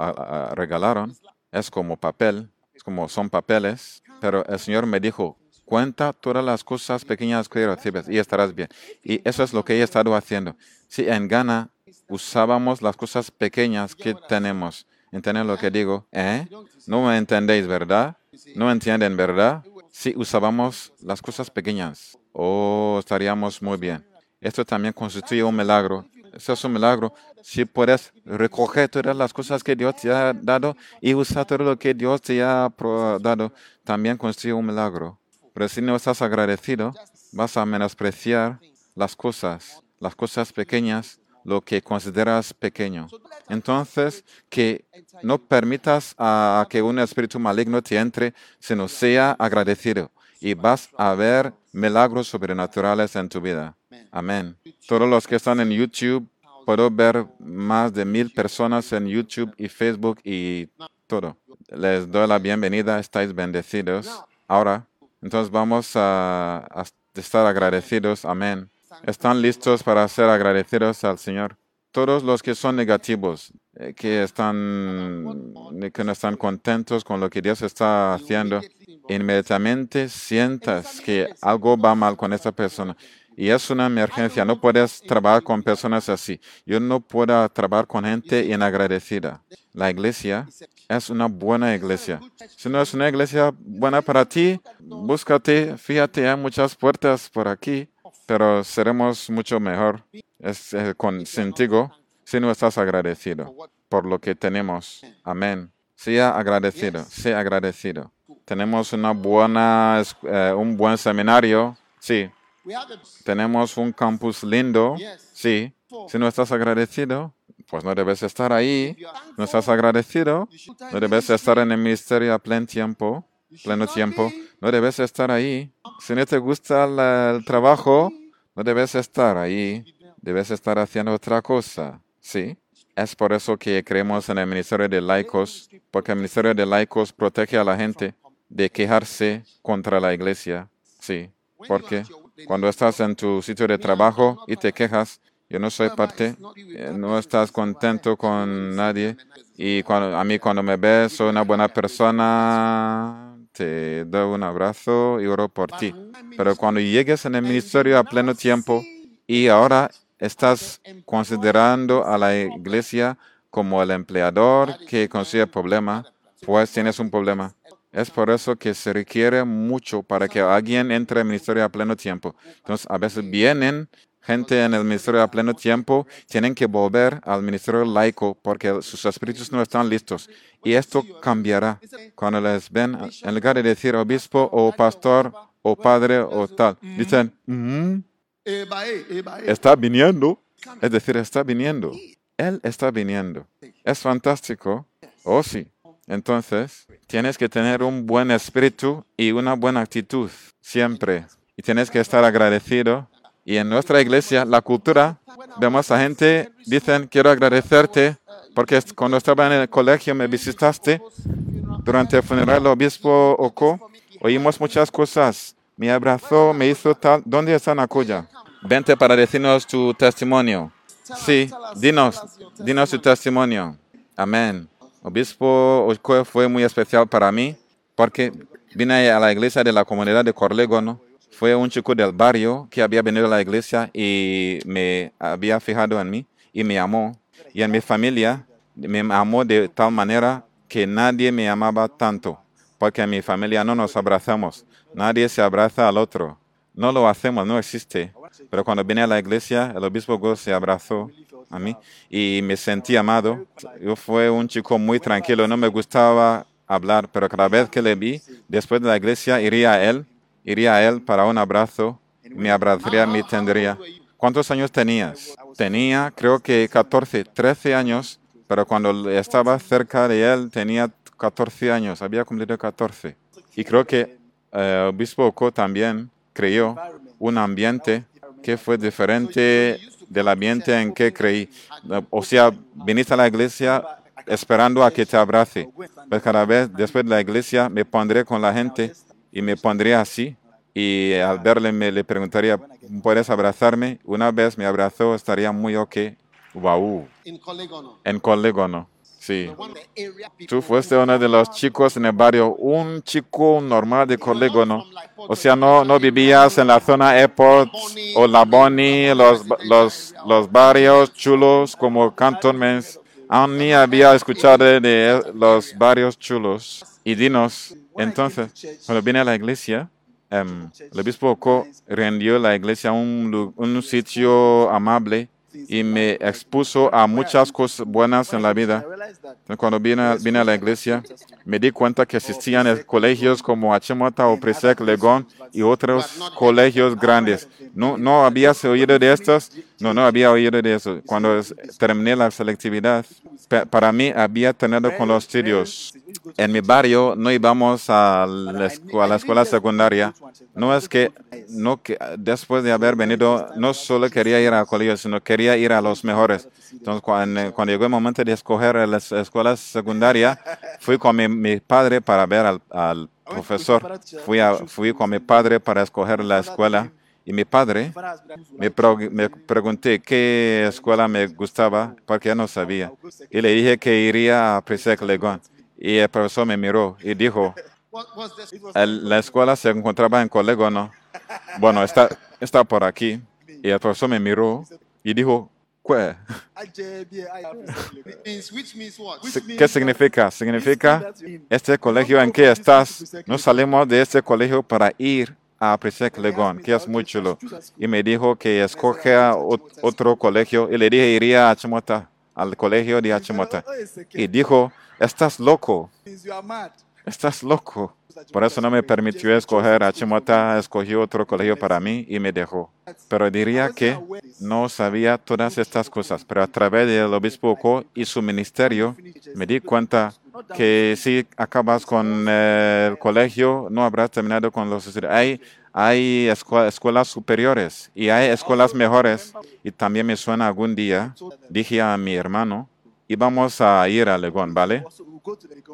regalaron. Es como papel, es como son papeles, pero el Señor me dijo, cuenta todas las cosas pequeñas que recibes y estarás bien. Y eso es lo que he estado haciendo. Si en Ghana usábamos las cosas pequeñas que tenemos, ¿entienden lo que digo? ¿Eh? No me entendéis, ¿verdad? No entienden, ¿verdad? Si usábamos las cosas pequeñas, oh, estaríamos muy bien. Esto también constituye un milagro. Eso es un milagro. Si puedes recoger todas las cosas que Dios te ha dado y usar todo lo que Dios te ha dado, también constituye un milagro. Pero si no estás agradecido, vas a menospreciar las cosas, las cosas pequeñas, lo que consideras pequeño. Entonces, que no permitas a que un espíritu maligno te entre, sino sea agradecido y vas a ver milagros sobrenaturales en tu vida. Amén. Todos los que están en YouTube, puedo ver más de mil personas en YouTube y Facebook y todo. Les doy la bienvenida, estáis bendecidos. Ahora, entonces vamos a, a estar agradecidos. Amén. ¿Están listos para ser agradecidos al Señor? Todos los que son negativos, eh, que están que no están contentos con lo que Dios está haciendo, inmediatamente sientas que algo va mal con esta persona. Y es una emergencia. No puedes trabajar con personas así. Yo no puedo trabajar con gente inagradecida. La iglesia es una buena iglesia. Si no es una iglesia buena para ti, búscate, fíjate, hay muchas puertas por aquí, pero seremos mucho mejor es, eh, con, contigo si no estás agradecido por lo que tenemos. Amén. Sea agradecido, sea agradecido. Tenemos una buena, es- eh, un buen seminario. Sí. Tenemos un campus lindo. Sí. Si no estás agradecido, pues no debes estar ahí. No estás agradecido, no debes estar en el ministerio a pleno tiempo. Pleno tiempo. No debes estar ahí. Si no te gusta la- el trabajo, no debes estar ahí. Debes estar haciendo otra cosa. Sí. Es por eso que creemos en el ministerio de laicos, porque el ministerio de laicos protege a la gente de quejarse contra la iglesia. Sí. Porque cuando estás en tu sitio de trabajo y te quejas, yo no soy parte, eh, no estás contento con nadie. Y cuando, a mí cuando me ves, soy una buena persona, te doy un abrazo y oro por ti. Pero cuando llegues en el ministerio a pleno tiempo y ahora estás considerando a la iglesia como el empleador que consigue problema, pues tienes un problema. Es por eso que se requiere mucho para que alguien entre al ministerio a pleno tiempo. Entonces, a veces vienen gente en el ministerio a pleno tiempo, tienen que volver al ministerio laico porque sus espíritus no están listos. Y esto cambiará cuando les ven, en lugar de decir obispo o pastor o padre o tal, dicen, "Mm, está viniendo. Es decir, está viniendo. Él está viniendo. Es fantástico. Oh, sí. Entonces, tienes que tener un buen espíritu y una buena actitud siempre. Y tienes que estar agradecido. Y en nuestra iglesia, la cultura, vemos a gente, dicen, quiero agradecerte porque cuando estaba en el colegio me visitaste durante el funeral del obispo Oko. Oímos muchas cosas. Me abrazó, me hizo tal. ¿Dónde está Nakuya? Vente para decirnos tu testimonio. Sí, dinos, dinos tu testimonio. Amén. Obispo Oko fue muy especial para mí porque vine a la iglesia de la comunidad de Corlegono. Fue un chico del barrio que había venido a la iglesia y me había fijado en mí y me amó. Y en mi familia me amó de tal manera que nadie me amaba tanto, porque en mi familia no nos abrazamos. Nadie se abraza al otro. No lo hacemos, no existe. Pero cuando vine a la iglesia, el obispo Go se abrazó a mí y me sentí amado. Yo fue un chico muy tranquilo, no me gustaba hablar, pero cada vez que le vi, después de la iglesia, iría a él, iría a él para un abrazo, me abrazaría, me tendría. ¿Cuántos años tenías? Tenía, creo que 14, 13 años, pero cuando estaba cerca de él tenía 14 años, había cumplido 14. Y creo que eh, el obispo Oko también creó un ambiente que fue diferente del ambiente en que creí. O sea, viniste a la iglesia esperando a que te abrace. Pues cada vez después de la iglesia me pondré con la gente y me pondré así. Y al verle me le preguntaría, ¿puedes abrazarme? Una vez me abrazó, estaría muy ok. Wow. En Colegono. Sí. Tú fuiste uno de los chicos en el barrio, un chico normal de Colegono. O sea, no, no vivías en la zona Airport o La Boni, los, los, los barrios chulos como Cantonments. Aún ni había escuchado de los barrios chulos. Y dinos, entonces, cuando vine a la iglesia, em, el obispo Oko rendió la iglesia un, lu- un sitio amable y me expuso a muchas cosas buenas en la vida. Cuando vine, a- vine a la iglesia, me di cuenta que existían colegios como Achimota o Presec Legón y otros colegios grandes. ¿No, no habías oído de estos? No, no había oído de eso. Cuando terminé la selectividad, para mí había tenido con los estudios. En mi barrio no íbamos a la, escu- a la escuela secundaria. No es que, no que después de haber venido, no solo quería ir al colegio, sino quería ir a los mejores. Entonces, cuando, cuando llegó el momento de escoger la es- escuela secundaria, fui con mi, padre para ver al, profesor. Fui, a- fui con mi padre para escoger la escuela. Y mi padre me, pro- me pregunté qué escuela me gustaba porque no sabía. Y le dije que iría a Presec Legon. Y el profesor me miró y dijo, What, what's this? "El- la escuela se encontraba en Colegono. Bueno, está, está por aquí. Y el profesor me miró y dijo, ¿qué? Means, which means what? Si- ¿Qué significa? Significa este colegio en que estás. No salimos de este colegio para ir a Presec Legon, que es muy chulo. Y me dijo que escoja ot- otro colegio. Y le dije, iría a Chimota, al colegio de Achimota. Y dijo, estás loco, estás loco. Por eso no me permitió escoger a Chimota, escogió otro colegio para mí y me dejó. Pero diría que no sabía todas estas cosas, pero a través del obispo Oko y su ministerio me di cuenta que si acabas con el colegio, no habrás terminado con los estudios. Hay, hay escue- escuelas superiores y hay escuelas mejores. Y también me suena algún día, dije a mi hermano, íbamos a ir a Legón, ¿vale?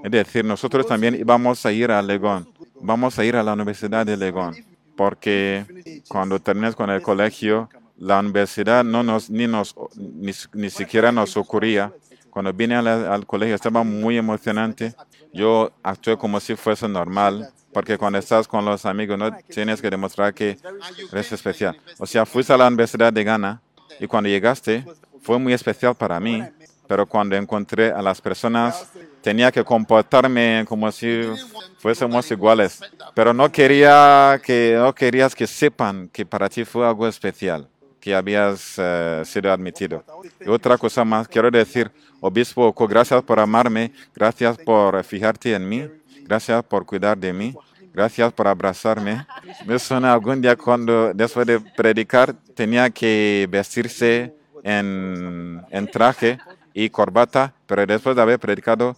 Es decir, nosotros también íbamos a ir a Legón, vamos a ir a la Universidad de Legón, porque cuando termines con el colegio, la universidad no nos, ni, nos, ni, ni siquiera nos ocurría. Cuando vine al, al colegio estaba muy emocionante. Yo actué como si fuese normal, porque cuando estás con los amigos no tienes que demostrar que eres especial. O sea, fuiste a la Universidad de Ghana y cuando llegaste fue muy especial para mí, pero cuando encontré a las personas tenía que comportarme como si fuésemos iguales. Pero no quería que no querías que sepan que para ti fue algo especial, que habías eh, sido admitido. Y otra cosa más, quiero decir, obispo, gracias por amarme, gracias por fijarte en mí, gracias por cuidar de mí, gracias por abrazarme. Me suena algún día cuando después de predicar tenía que vestirse en traje y corbata, pero después de haber predicado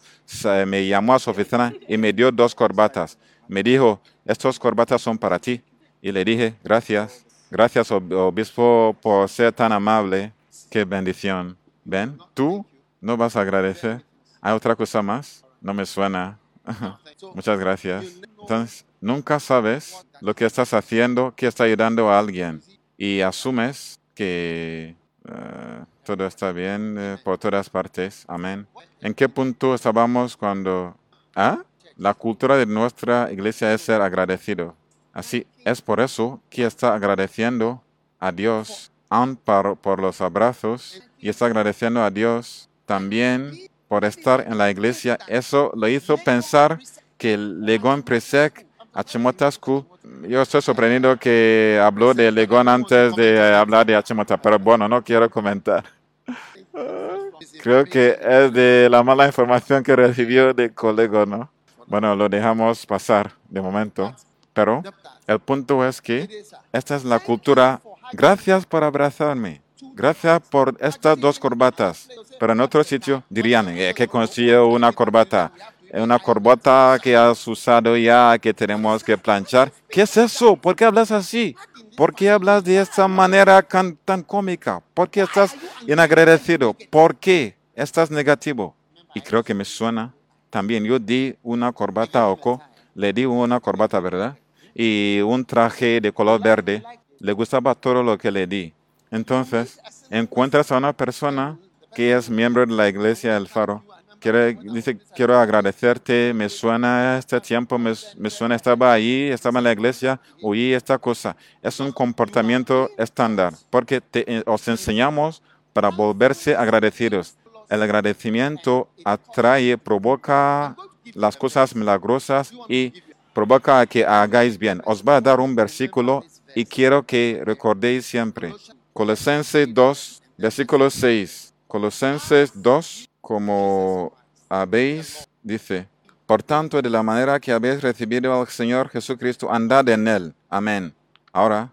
me llamó a su oficina y me dio dos corbatas. Me dijo, estos corbatas son para ti. Y le dije, gracias, gracias ob- obispo por ser tan amable. Qué bendición. ¿Ven? ¿Tú no vas a agradecer? ¿Hay otra cosa más? No me suena. Muchas gracias. Entonces, nunca sabes lo que estás haciendo, que está ayudando a alguien y asumes que eh, todo está bien eh, por todas partes. Amén. ¿En qué punto estábamos cuando... ¿Ah? La cultura de nuestra iglesia es ser agradecido. Así es por eso que está agradeciendo a Dios aun por, por los abrazos y está agradeciendo a Dios también por estar en la iglesia. Eso lo hizo pensar que Legón Presec Achimotascu, yo estoy sorprendido que habló de Legón antes de hablar de Achimota, pero bueno, no quiero comentar. Creo que es de la mala información que recibió de colega, ¿no? Bueno, lo dejamos pasar de momento, pero el punto es que esta es la cultura. Gracias por abrazarme. Gracias por estas dos corbatas. Pero en otro sitio dirían eh, que consiguió una corbata. Una corbata que has usado ya, que tenemos que planchar. ¿Qué es eso? ¿Por qué hablas así? ¿Por qué hablas de esta manera can- tan cómica? ¿Por qué estás inagradecido? ¿Por qué estás negativo? Y creo que me suena también. Yo di una corbata a Oko, le di una corbata, ¿verdad? Y un traje de color verde. Le gustaba todo lo que le di. Entonces, encuentras a una persona que es miembro de la iglesia del Faro. Dice, quiero agradecerte, me suena este tiempo, me, me suena, estaba ahí, estaba en la iglesia, oí esta cosa. Es un comportamiento estándar, porque eh, os enseñamos para volverse agradecidos. El agradecimiento atrae, provoca las cosas milagrosas y provoca que hagáis bien. Os va a dar un versículo y quiero que recordéis siempre. Colosenses 2, versículo 6. Colosenses 2, como habéis, dice, por tanto, de la manera que habéis recibido al Señor Jesucristo, andad en él. Amén. Ahora,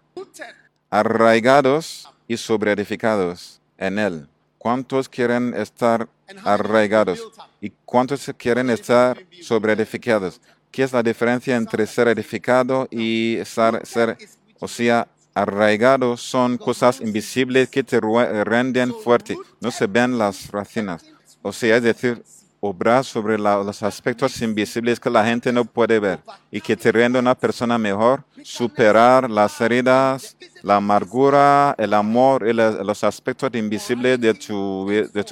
arraigados y sobreedificados en Él. ¿Cuántos quieren estar arraigados? ¿Y cuántos quieren estar sobreedificados? ¿Qué es la diferencia entre ser edificado y estar, ser, o sea, arraigado? Son cosas invisibles que te renden fuerte. No se ven las racinas. O sea, es decir, obrar sobre los aspectos invisibles que la gente no puede ver y que te rende una persona mejor, superar las heridas, la amargura, el amor y los aspectos invisibles de tu,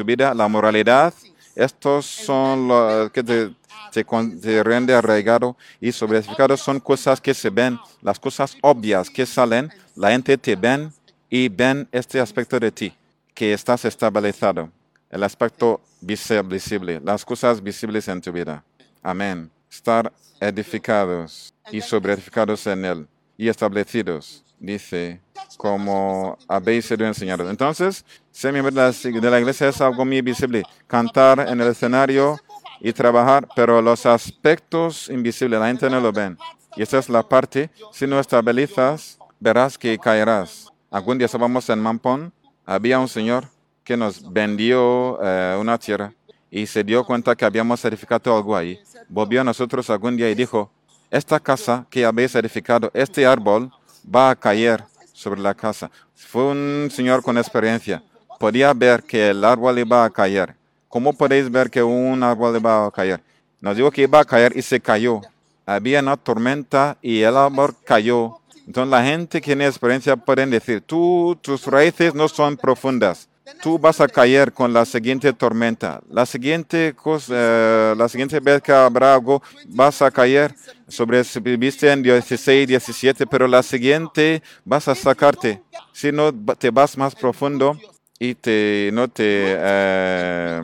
vida, la moralidad. Estos son los que te, te, te rende arraigado y sobreedificado. Son cosas que se ven, las cosas obvias que salen, la gente te ven y ven este aspecto de ti, que estás estabilizado el aspecto visi- visible, las cosas visibles en tu vida. Amén. Estar edificados y sobreedificados en Él y establecidos, dice, como habéis sido enseñados. Entonces, ser miembro de la iglesia es algo muy visible. Cantar en el escenario y trabajar, pero los aspectos invisibles, la gente no lo ven. Y esa es la parte, si no estabilizas, verás que caerás. Algún día estábamos en Mampón, había un señor que nos vendió eh, una tierra y se dio cuenta que habíamos edificado algo ahí. Volvió a nosotros algún día y dijo, esta casa que habéis edificado, este árbol va a caer sobre la casa. Fue un señor con experiencia. Podía ver que el árbol iba a caer. ¿Cómo podéis ver que un árbol iba a caer? Nos dijo que iba a caer y se cayó. Había una tormenta y el árbol cayó. Entonces la gente que tiene experiencia pueden decir, tú, tus raíces no son profundas. Tú vas a caer con la siguiente tormenta. La siguiente cosa, eh, la siguiente vez que habrá algo, vas a caer. Sobreviviste en 16, 17, pero la siguiente vas a sacarte. Si no te vas más profundo y te, no te, eh,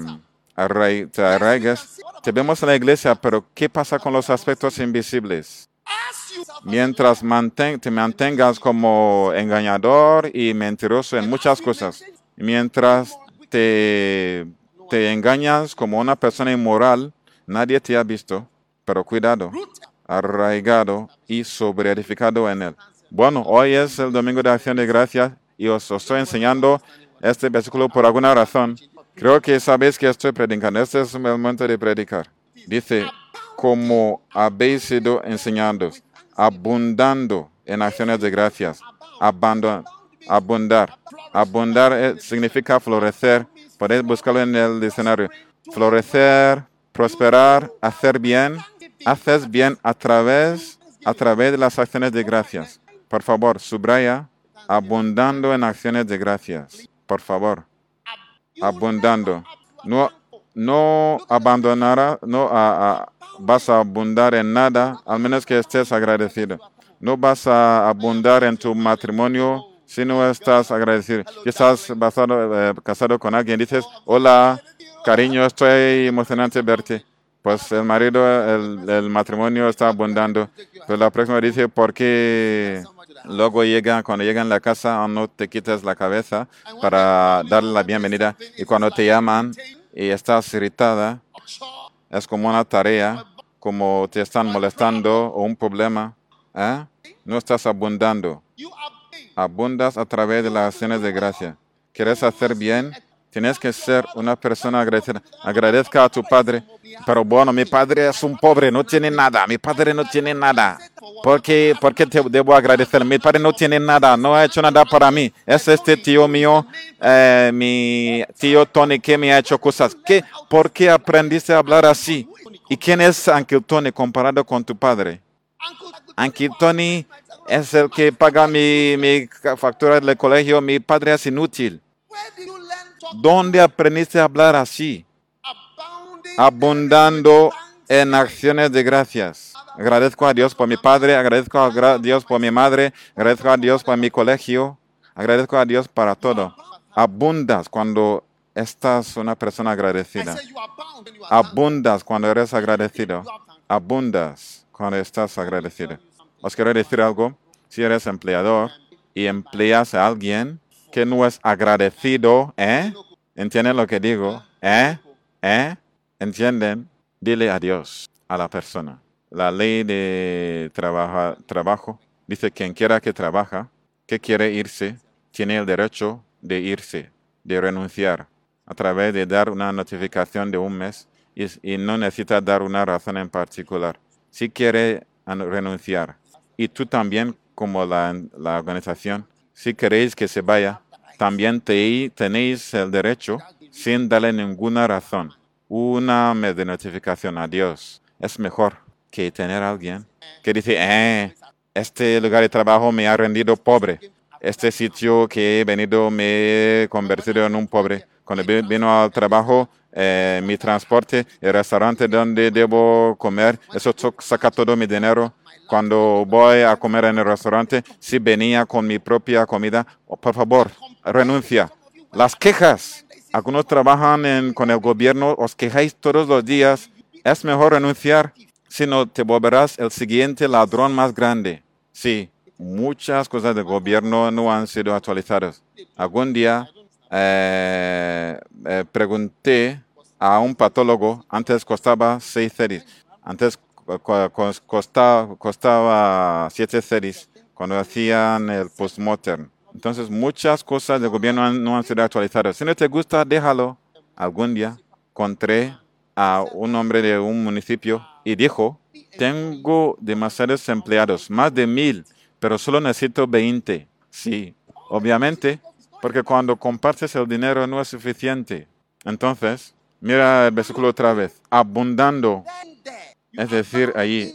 te arraigas. Te vemos en la iglesia, pero ¿qué pasa con los aspectos invisibles? mientras te mantengas como engañador y mentiroso en muchas cosas, mientras te, te engañas como una persona inmoral, nadie te ha visto, pero cuidado, arraigado y sobreedificado en él. Bueno, hoy es el domingo de acción de gracias y os, os estoy enseñando este versículo por alguna razón. Creo que sabéis que estoy predicando. Este es el momento de predicar. Dice, como habéis sido enseñados, abundando en acciones de gracias, abandon, abundar. Abundar eh, significa florecer. Podéis buscarlo en el diccionario. Florecer, prosperar, hacer bien. Haces bien a través, a través de las acciones de gracias. Por favor, subraya, abundando en acciones de gracias. Por favor, abundando. No, no abandonará, no vas a abundar en nada, al menos que estés agradecido. No vas a abundar en tu matrimonio si no estás agradecido. Si estás basado, eh, casado con alguien, dices, hola, cariño, estoy emocionante verte. Pues el marido, el, matrimonio está abundando. Pero la próxima dice, ¿por qué luego llega, cuando llega en la casa, no te quitas la cabeza para darle la bienvenida? Y cuando te llaman y estás irritada, es como una tarea, como te están molestando o un problema. ¿eh? No estás abundando. Abundas a través de las acciones de gracia. ¿Quieres hacer bien? Tienes que ser una persona agradecida. Agradezca a tu padre. Pero bueno, mi padre es un pobre, no tiene nada. Mi padre no tiene nada. ¿Por qué, te debo agradecer? Mi padre no tiene nada, no ha hecho nada para mí. Es este tío mío, eh, mi tío Tony, que me ha hecho cosas. ¿Qué? ¿Por qué aprendiste a hablar así? ¿Y quién es Uncle Tony comparado con tu padre? Uncle Tony es el que paga mi, factura del colegio. Mi padre es inútil. ¿Dónde aprendiste a hablar así? Abundando en acciones de gracias. Agradezco a Dios por mi padre, agradezco a Dios por mi madre, agradezco a Dios por mi colegio, agradezco a Dios para todo. Abundas cuando estás una persona agradecida. Abundas cuando eres agradecido. Abundas cuando estás agradecido. Os quiero decir algo. Si eres empleador y empleas a alguien que no es agradecido, ¿eh? ¿Entienden lo que digo? ¿Eh? ¿Eh? ¿Entienden? Dile adiós a la persona. La ley de trabajo dice quien quiera que trabaja, que quiere irse, tiene el derecho de irse, de renunciar, a través de dar una notificación de un mes y, no necesita dar una razón en particular. Si quiere renunciar, y tú también como la, la organización, si queréis que se vaya, también te- tenéis el derecho sin darle ninguna razón. Una de notificación a Dios es mejor que tener a alguien que dice, eh, este lugar de trabajo me ha rendido pobre. Este sitio que he venido me he convertido en un pobre. Cuando vi- vino al trabajo, eh, mi transporte, el restaurante donde debo comer, eso saca todo mi dinero. Cuando voy a comer en el restaurante, si venía con mi propia comida, oh, por favor, renuncia. Las quejas. Algunos trabajan en- con el gobierno, os quejáis todos los días. Es mejor renunciar, si no te volverás el siguiente ladrón más grande. Sí, muchas cosas del gobierno no han sido actualizadas. Algún día eh, eh, pregunté a un patólogo, antes costaba seis ceris, antes costaba, siete ceris cuando hacían el postmortem. Entonces muchas cosas del gobierno no han sido actualizadas. Si no te gusta, déjalo. Algún día encontré a un hombre de un municipio y dijo, tengo demasiados empleados, más de mil, pero solo necesito 20. Sí, obviamente, porque cuando compartes el dinero no es suficiente. Entonces, mira el versículo otra vez, abundando, es decir, allí,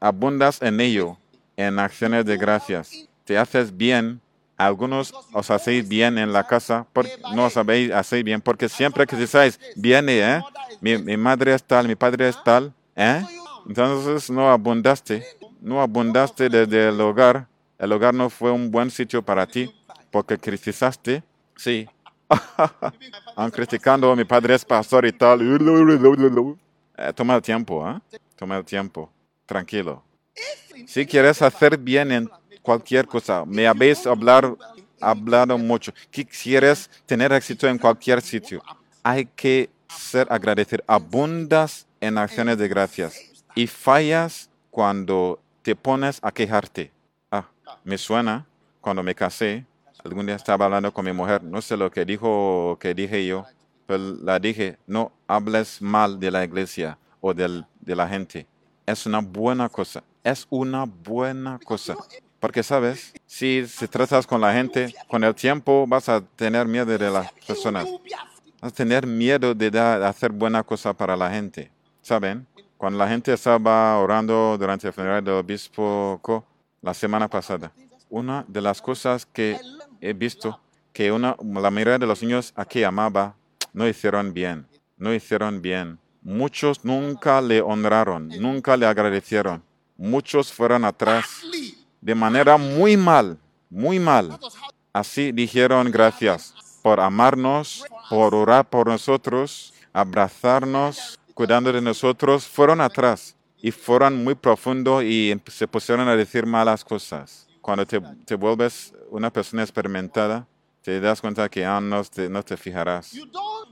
abundas en ello, en acciones de gracias. Te haces bien. Algunos os hacéis bien en la casa, por- no os sabéis hacer bien, porque siempre que decís, viene, ¿eh? Mi, mi madre es tal, mi padre es tal, ¿eh? Entonces no abundaste, no abundaste desde el hogar. El hogar no fue un buen sitio para ti, porque criticaste, sí. Han criticando, mi padre es pastor y tal. Eh, toma el tiempo, ¿eh? Toma el tiempo, tranquilo. Si quieres hacer bien en cualquier cosa, me habéis hablar, hablado mucho. Si quieres tener éxito en cualquier sitio, hay que ser agradecido. Abundas en acciones de gracias y fallas cuando te pones a quejarte. Ah, me suena cuando me casé. Algún día estaba hablando con mi mujer, no sé lo que dijo o que dije yo, la dije, no hables mal de la iglesia o del- de la gente. Es una buena cosa, es una buena cosa. Porque, ¿sabes? Si, si tratas con la gente, con el tiempo vas a tener miedo de las personas. Vas a tener miedo de, hacer buena cosa para la gente. ¿Saben? Cuando la gente estaba orando durante el funeral del obispo la semana pasada, una de las cosas que he visto que una, la mayoría de los niños aquí amaba no hicieron bien, no hicieron bien. Muchos nunca le honraron, nunca le agradecieron. Muchos fueron atrás de manera muy mal, muy mal. Así dijeron gracias por amarnos, por orar por nosotros, abrazarnos, cuidando de nosotros. Fueron atrás y fueron muy profundo y se pusieron a decir malas cosas. Cuando te, vuelves una persona experimentada, te das cuenta que ya no no te fijarás.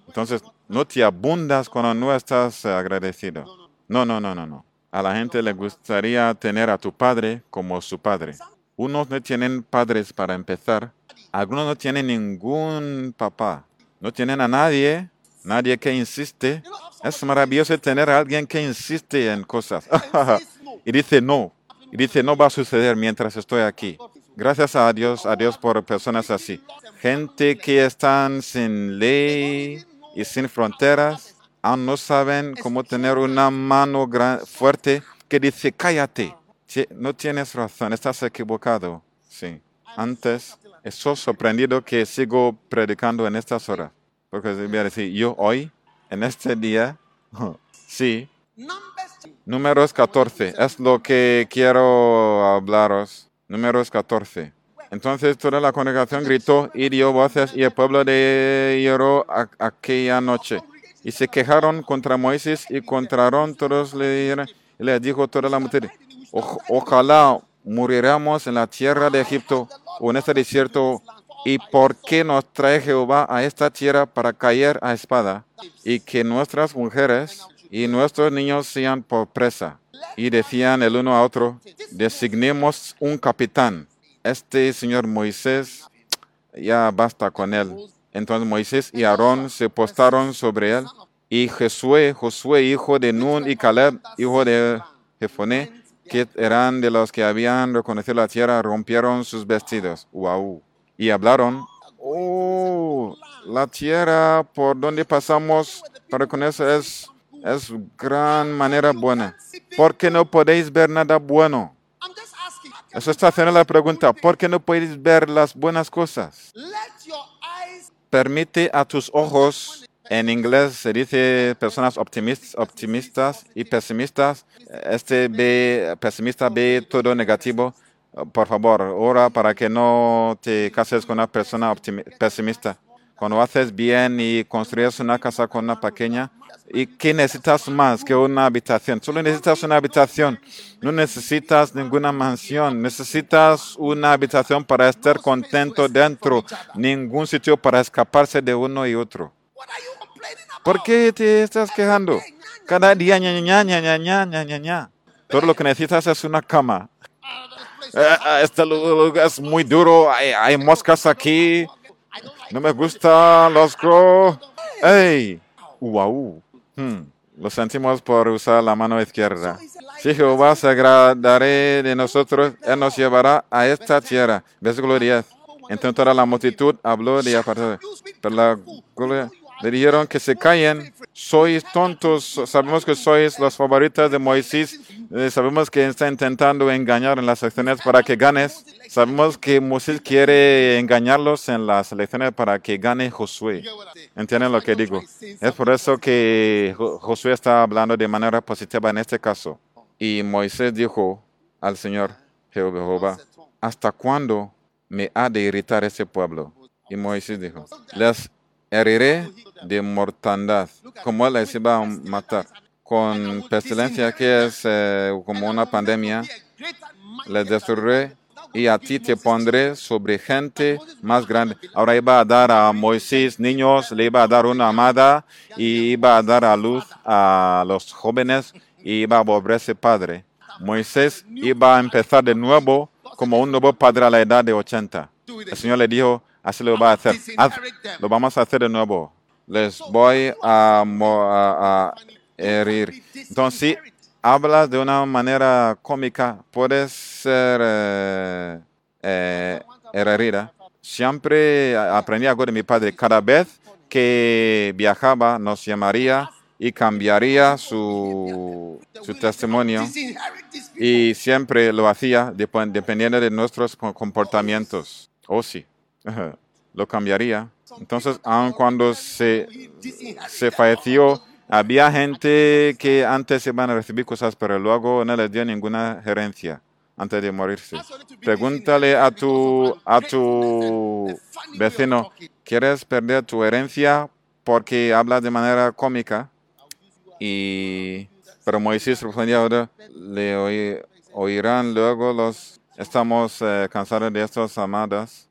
Entonces, no te abundas cuando no estás eh, agradecido. No, no, no, no, no. A la gente le gustaría tener a tu padre como su padre. Unos no tienen padres para empezar. Algunos no tienen ningún papá. No tienen a nadie, nadie que insiste. Es maravilloso tener a alguien que insiste en cosas. y dice no. Y dice no va a suceder mientras estoy aquí. Gracias a Dios, a Dios por personas así. Gente que están sin ley y sin fronteras, aún no saben cómo tener una mano gra- fuerte que dice cállate. No tienes razón, estás equivocado. Sí. Antes, estoy sorprendido que sigo predicando en estas horas. Porque voy a decir, yo hoy, en este día, sí, Números 14, es lo que quiero hablaros. Números 14. Entonces toda la congregación gritó y dio voces y el pueblo de lloró aquella noche. Y se quejaron contra Moisés y contra Aarón. Todos le, le dijo toda la mujer, "Oj- ojalá muriéramos en la tierra de Egipto o en este desierto. ¿Y por qué nos trae Jehová a esta tierra para caer a espada? Y que nuestras mujeres y nuestros niños sean por presa. Y decían el uno a otro, designemos un capitán. Este señor Moisés ya basta con él. Entonces Moisés y Aarón se postraron sobre él. Y Josué, Josué, hijo de Nun, y Caleb, hijo de Jefoné, que eran de los que habían reconocido la tierra, rompieron sus vestidos. Wow. Y hablaron, oh, la tierra por donde pasamos para conocer es, es gran manera buena. ¿Por qué no podéis ver nada bueno? Eso está haciendo la pregunta. ¿Por qué no podéis ver las buenas cosas? Permite a tus ojos, en inglés se dice personas optimis- optimistas y pesimistas. Este ve, pesimista ve todo negativo. Por favor, ora para que no te cases con una persona pesimista. Cuando haces bien y construyes una casa con una pequeña, ¿y qué necesitas más que una habitación? Solo necesitas una habitación, no necesitas ninguna mansión, necesitas una habitación para estar contento dentro, ningún sitio para escaparse de uno y otro. ¿Por qué te estás quejando? Cada día, ña, ña, ña, ña, ña, ña, Todo lo que necesitas es una cama. Eh, eh, este lugar es muy duro, hay, hay moscas aquí. No me gusta los gro. ¡Ey! ¡Wow! Hmm, Lo sentimos por usar la mano izquierda. Si Jehová se agradaré de nosotros, Él nos llevará a esta tierra. Versículo 10. Entonces toda la multitud habló de apartar. Pero la gloria le dijeron que se callen. Sois tontos. Sabemos que sois los favoritos de Moisés. Eh, sabemos que está intentando engañar en las elecciones para que ganes. Sabemos que Moisés quiere engañarlos en las elecciones para que gane Josué. ¿Entienden lo que digo? Es por eso que Jo- Josué está hablando de manera positiva en este caso. Y Moisés dijo al Señor Jehová, ¿hasta cuándo me ha de irritar ese pueblo? Y Moisés dijo, les heriré de mortandad, como les iba a matar, con pestilencia que es eh, como una pandemia, les destruiré y a ti te pondré sobre gente más grande. Ahora iba a dar a Moisés niños, le iba a dar una amada y iba a dar a luz a los jóvenes y iba a volverse padre. Moisés iba a empezar de nuevo como un nuevo padre a la edad de 80. El Señor le dijo, así lo va a hacer. Haz- lo vamos a hacer de nuevo. Les voy a, a- a herir. Entonces, si hablas de una manera cómica, puedes ser eh, eh, herida. Siempre aprendí algo de mi padre. Cada vez que viajaba, nos llamaría y cambiaría su, su testimonio. Y siempre lo hacía dep- dependiendo de nuestros co- comportamientos. Oh, sí. Ajá. Lo cambiaría. Entonces, aun cuando se, se falleció, había gente que antes iban a recibir cosas, pero luego no les dio ninguna gerencia antes de morirse. Pregúntale a tu, a tu vecino, ¿quieres perder tu herencia porque hablas de manera cómica? Y, pero Moisés respondía ahora, le oí- oirán luego los, estamos eh, cansados de estos amadas.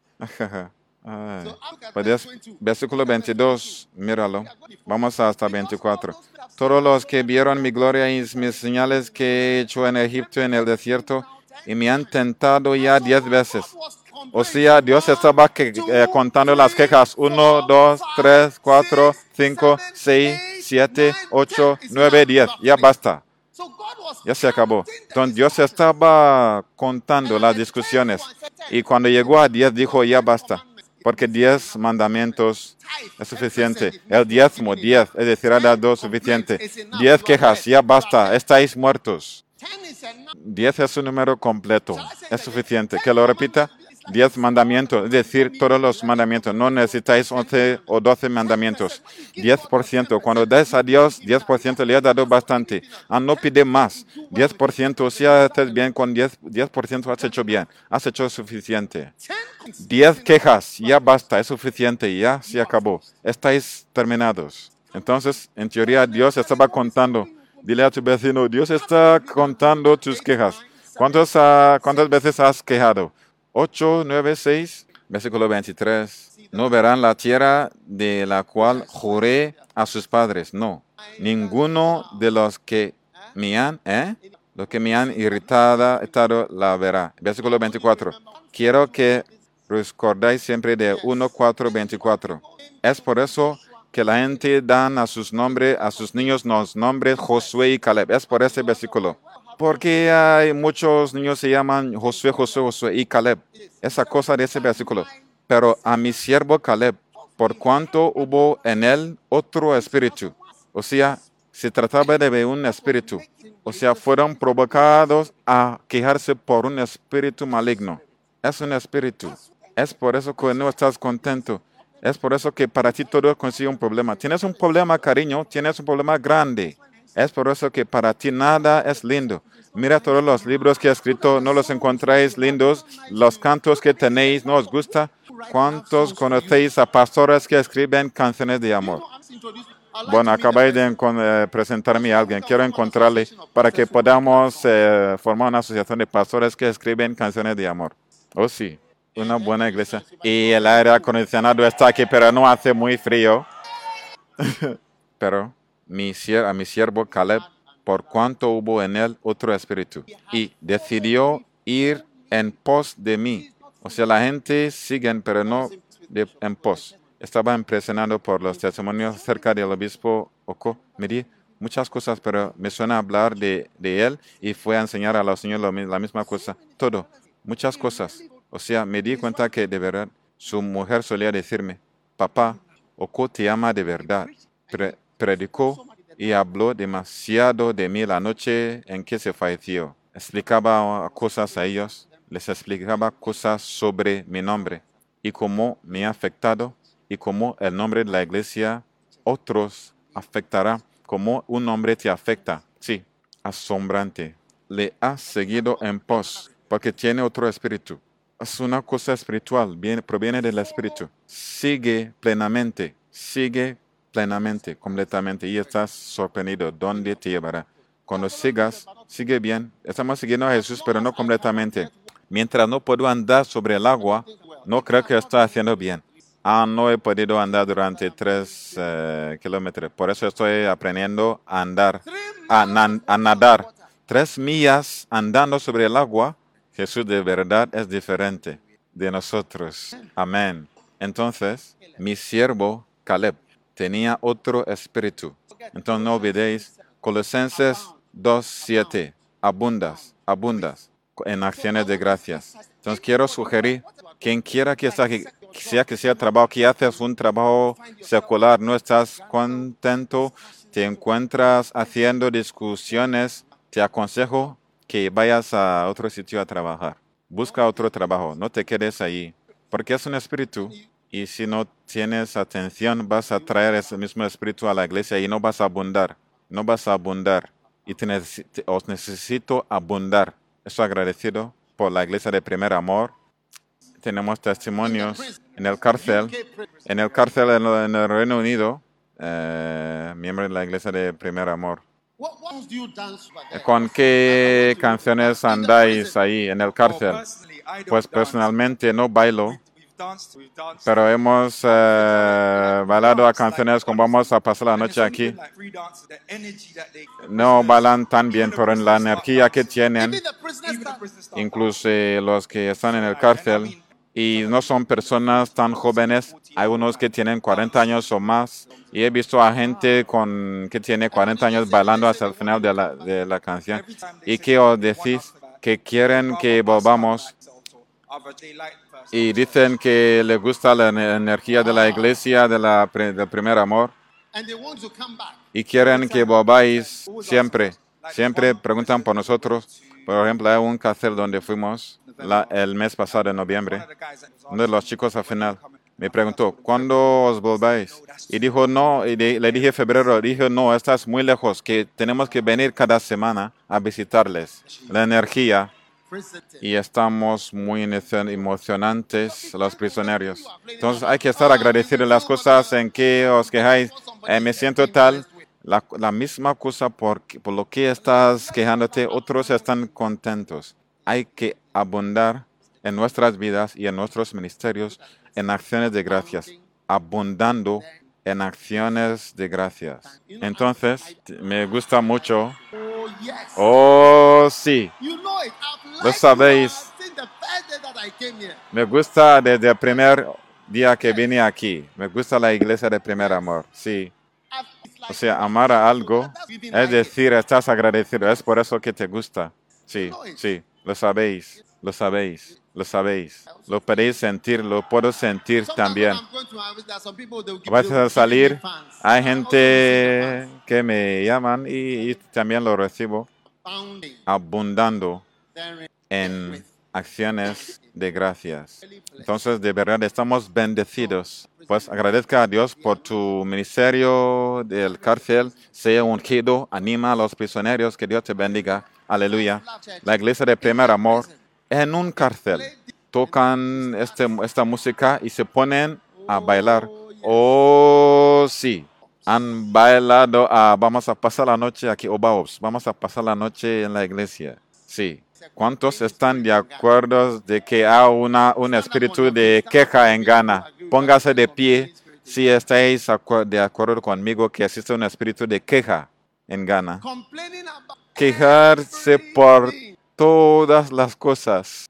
Ay. Pues es- versículo 22, míralo. Vamos hasta 24. Todos los que vieron mi gloria y mis señales que he hecho en Egipto, en el desierto, y me han tentado ya diez veces. O sea, Dios estaba que- eh, contando las quejas. 1, 2, 3, 4, 5, 6, 7, 8, 9, 10. Ya basta. Ya se acabó. Entonces Dios estaba contando las discusiones. Y cuando llegó a 10 dijo, ya basta. Porque 10 mandamientos es suficiente. El diezmo, 10, es decir, ha dado suficiente. 10 quejas, ya basta. Estáis muertos. 10 es un número completo. Es suficiente. Que lo repita. 10 mandamientos, es decir, todos los mandamientos. No necesitáis 11 o 12 mandamientos. 10%. Cuando das a Dios, 10% le has dado bastante. Ah, no pide más. 10%. Si haces bien con 10%, 10% has hecho bien. Has hecho suficiente. 10 quejas, ya basta, es suficiente, ya se acabó. Estáis terminados. Entonces, en teoría, Dios estaba contando. Dile a tu vecino, Dios está contando tus quejas. ¿Cuántos, ah, ¿Cuántas veces has quejado? 8, 9, 6. Versículo 23. No verán la tierra de la cual juré a sus padres. No. Ninguno de los que me han, ¿eh? Los que me han irritado, irritado la verá. Versículo 24. Quiero que recordáis siempre de 1, 4, 24. Es por eso que la gente dan a sus nombres, a sus niños los nombres Josué y Caleb. Es por ese versículo. Porque hay muchos niños se llaman Josué, Josué, Josué y Caleb. Esa cosa de ese versículo. Pero a mi siervo Caleb, por cuanto hubo en él otro espíritu. O sea, se trataba de un espíritu. O sea, fueron provocados a quejarse por un espíritu maligno. Es un espíritu. Es por eso que no estás contento. Es por eso que para ti todo consigue un problema. Tienes un problema, cariño, tienes un problema grande. Es por eso que para ti nada es lindo. Mira todos los libros que he escrito, no los encontráis lindos. Los cantos que tenéis, ¿no os gusta? ¿Cuántos conocéis a pastores que escriben canciones de amor? Bueno, acabáis de eh, presentarme a alguien. Quiero encontrarle para que podamos eh, formar una asociación de pastores que escriben canciones de amor. Oh, sí, una buena iglesia. Y el aire acondicionado está aquí, pero no hace muy frío. pero mi, a mi siervo Caleb, por cuanto hubo en él otro espíritu, y decidió ir en pos de mí. O sea, la gente sigue, pero no de- en pos. Estaba impresionado por los testimonios acerca del obispo Oko. Me di muchas cosas, pero me suena hablar de, de él y fue a enseñar a los mi- la misma cosa. Todo, muchas cosas. O sea, me di cuenta que de verdad su mujer solía decirme, papá, Oko te ama de verdad. Pre- predicó y habló demasiado de mí la noche en que se falleció. Explicaba cosas a ellos, les explicaba cosas sobre mi nombre y cómo me ha afectado y cómo el nombre de la iglesia otros afectará, como un nombre te afecta. Sí, asombrante. Le ha seguido en pos porque tiene otro espíritu. Es una cosa espiritual, viene, proviene del espíritu. Sigue plenamente, sigue plenamente, completamente y estás sorprendido dónde te llevará. Cuando sigas, sigue bien. Estamos siguiendo a Jesús, pero no completamente. Mientras no puedo andar sobre el agua, no creo que estoy haciendo bien. Ah, no he podido andar durante tres eh, kilómetros. Por eso estoy aprendiendo a andar, a, nadar. Tres millas andando sobre el agua. Jesús de verdad es diferente de nosotros. Amén. Entonces, mi siervo Caleb tenía otro espíritu. Entonces no olvidéis, Colosenses 2.7, abundas, abundas en acciones de gracias. Entonces quiero sugerir, quien quiera que aquí, sea que sea trabajo, que haces un trabajo secular, no estás contento, te encuentras haciendo discusiones, te aconsejo que vayas a otro sitio a trabajar. Busca otro trabajo, no te quedes ahí, porque es un espíritu y si no tienes atención vas a traer ese mismo espíritu a la iglesia y no vas a abundar, no vas a abundar y te os necesito abundar. Estoy agradecido por la iglesia de primer amor. Tenemos testimonios en el cárcel, en el cárcel en, el- Reino Unido, eh, miembro de la iglesia de primer amor. ¿Con qué canciones andáis ahí en el cárcel? Pues personalmente no bailo, pero hemos eh, bailado a canciones como vamos a pasar la noche aquí. No bailan tan bien, pero en la energía que tienen, incluso eh, los que están en el cárcel, y no son personas tan jóvenes, hay unos que tienen 40 años o más, y he visto a gente con, que tiene 40 años bailando hasta el final de la, de la canción. ¿Y qué os decís? Que quieren que volvamos y dicen que les gusta la ener- energía de la iglesia, de la, del primer amor, y quieren que volváis siempre. Siempre preguntan por nosotros. Por ejemplo, hay un cárcel donde fuimos la- el mes pasado, en noviembre. Uno de los chicos al final me preguntó, ¿cuándo os volváis? Y dijo, no, y le dije febrero, dije, no, estás muy lejos, que tenemos que venir cada semana a visitarles. La energía. Y estamos muy emo- emocionantes los prisioneros. Entonces hay que estar agradecidos de las cosas en que os quejáis. Eh, me siento tal, la, la misma cosa por, por lo que estás quejándote, otros están contentos. Hay que abundar en nuestras vidas y en nuestros ministerios en acciones de gracias, abundando en acciones de gracias. Entonces, me gusta mucho. Oh. Oh, sí. Lo sabéis. Me gusta desde el primer día que vine aquí. Me gusta la iglesia de primer amor. Sí. O sea, amar a algo es decir, estás agradecido. Es por eso que te gusta. Sí, sí, lo sabéis, lo sabéis, lo sabéis. Lo podéis sentir, lo puedo sentir también. A salir, hay gente que me llaman y, y también lo recibo abundando en acciones de gracias. Entonces, de verdad, estamos bendecidos. Pues agradezca a Dios por tu ministerio del cárcel. Sea ungido, anima a los prisioneros. Que Dios te bendiga. Aleluya. La iglesia de primer amor en un cárcel. Tocan este, esta música y se ponen a bailar. Oh, sí. Han bailado. ah, vamos a pasar la noche aquí. Obaos. Vamos a pasar la noche en la iglesia. Sí. ¿Cuántos están de acuerdo de que hay una, un espíritu de queja en Ghana? Póngase de pie si estáis de acuerdo conmigo que existe un espíritu de queja en Ghana. Quejarse por todas las cosas.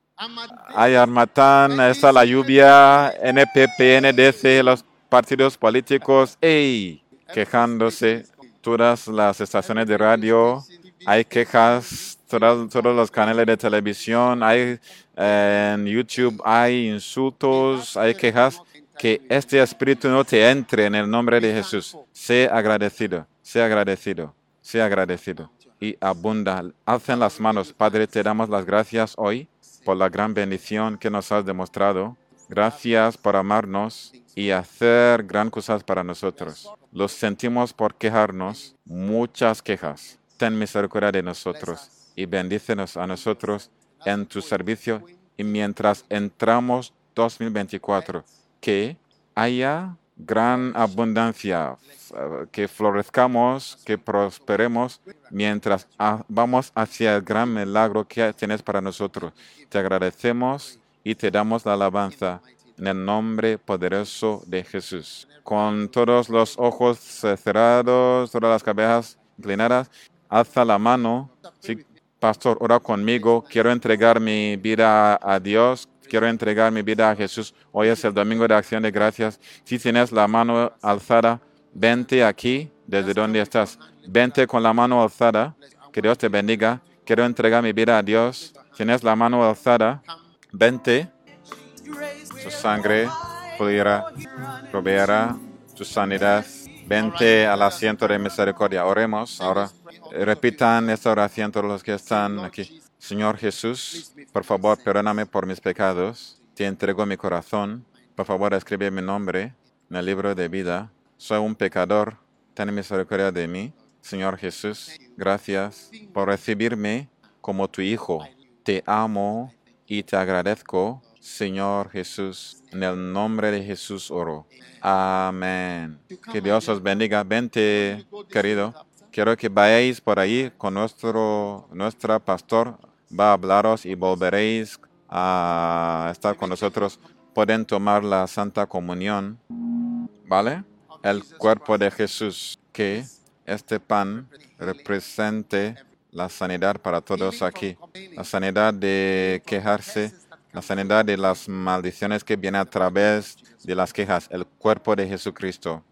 Hay Armatán, está la lluvia, NPP, NDC, los partidos políticos, ¡ey! quejándose. Todas las estaciones de radio, hay quejas, todas- todos los canales de televisión, hay eh, en YouTube, hay insultos, hay quejas. Que este espíritu no te entre en el nombre de Jesús. Sé agradecido, sé agradecido, sé agradecido. Y abunda. Alcen las manos. Padre, te damos las gracias hoy por la gran bendición que nos has demostrado. Gracias por amarnos y hacer gran cosas para nosotros. Los sentimos por quejarnos, muchas quejas. Ten misericordia de nosotros y bendícenos a nosotros en tu servicio y mientras entramos 2024, que haya gran abundancia, f- que florezcamos, que prosperemos mientras vamos hacia el gran milagro que tienes para nosotros. Te agradecemos y te damos la alabanza en el nombre poderoso de Jesús. Con todos los ojos eh, cerrados, todas las cabezas inclinadas, alza la mano. Sí, pastor, ora conmigo. Quiero entregar mi vida a Dios. Quiero entregar mi vida a Jesús. Hoy es el domingo de acción de gracias. Si tienes la mano alzada, vente aquí desde donde estás. Vente con la mano alzada. Que Dios te bendiga. Quiero entregar mi vida a Dios. Tienes la mano alzada. Vente. Su sangre fluirá, proveerá tu sanidad. Vente al asiento de misericordia. Oremos ahora. Repitan esta oración todos los que están aquí. Señor Jesús, por favor, perdóname por mis pecados. Te entrego mi corazón. Por favor, escribe mi nombre en el libro de vida. Soy un pecador. Ten misericordia de mí. Señor Jesús, gracias por recibirme como tu hijo. Te amo y te agradezco, Señor Jesús. En el nombre de Jesús oro. Amén. Que Dios os bendiga. Vente, querido. Quiero que vayáis por ahí con nuestro nuestra pastor. Va a hablaros y volveréis a estar con nosotros. Pueden tomar la Santa Comunión. ¿Vale? El cuerpo de Jesús. Que este pan represente la sanidad para todos aquí. La sanidad de quejarse, la sanidad de las maldiciones que vienen a través de las quejas, el cuerpo de Jesucristo.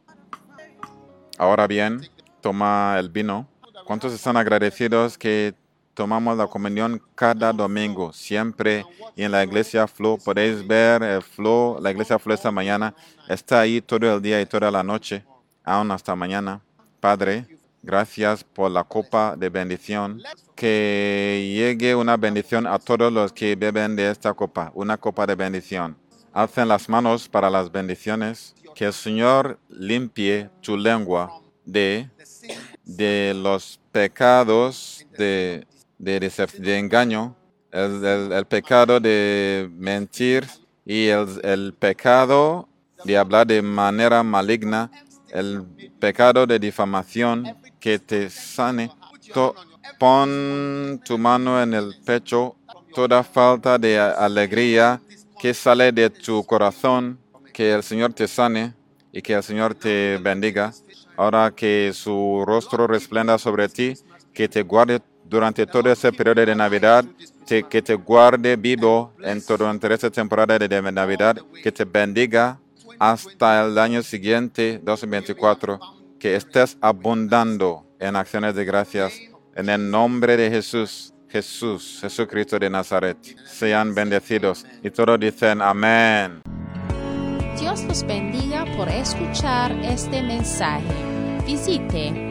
Ahora bien, toma el vino. ¿Cuántos están agradecidos que tomamos la comunión cada domingo, siempre? Y en la iglesia Flow, podéis ver el Flow, la iglesia Flow esta mañana está ahí todo el día y toda la noche, aún hasta mañana. Padre, gracias por la copa de bendición. Que llegue una bendición a todos los que beben de esta copa, una copa de bendición. Alcen las manos para las bendiciones. Que el Señor limpie tu lengua de, de los pecados de, de, engaño, el, pecado de mentir y el, pecado de hablar de manera maligna, el pecado de difamación que te sane. To- pon tu mano en el pecho, toda falta de alegría que sale de tu corazón, que el Señor te sane y que el Señor te bendiga. Ahora que su rostro resplenda sobre ti, que te guarde durante todo ese periodo de Navidad, que te guarde vivo en todo durante temporada de Navidad, que te bendiga hasta el año siguiente, 2024, que estés abundando en acciones de gracias. En el nombre de Jesús, Jesús, Jesucristo de Nazaret, sean bendecidos. Y todos dicen amén. Dios los bendiga por escuchar este mensaje. Visite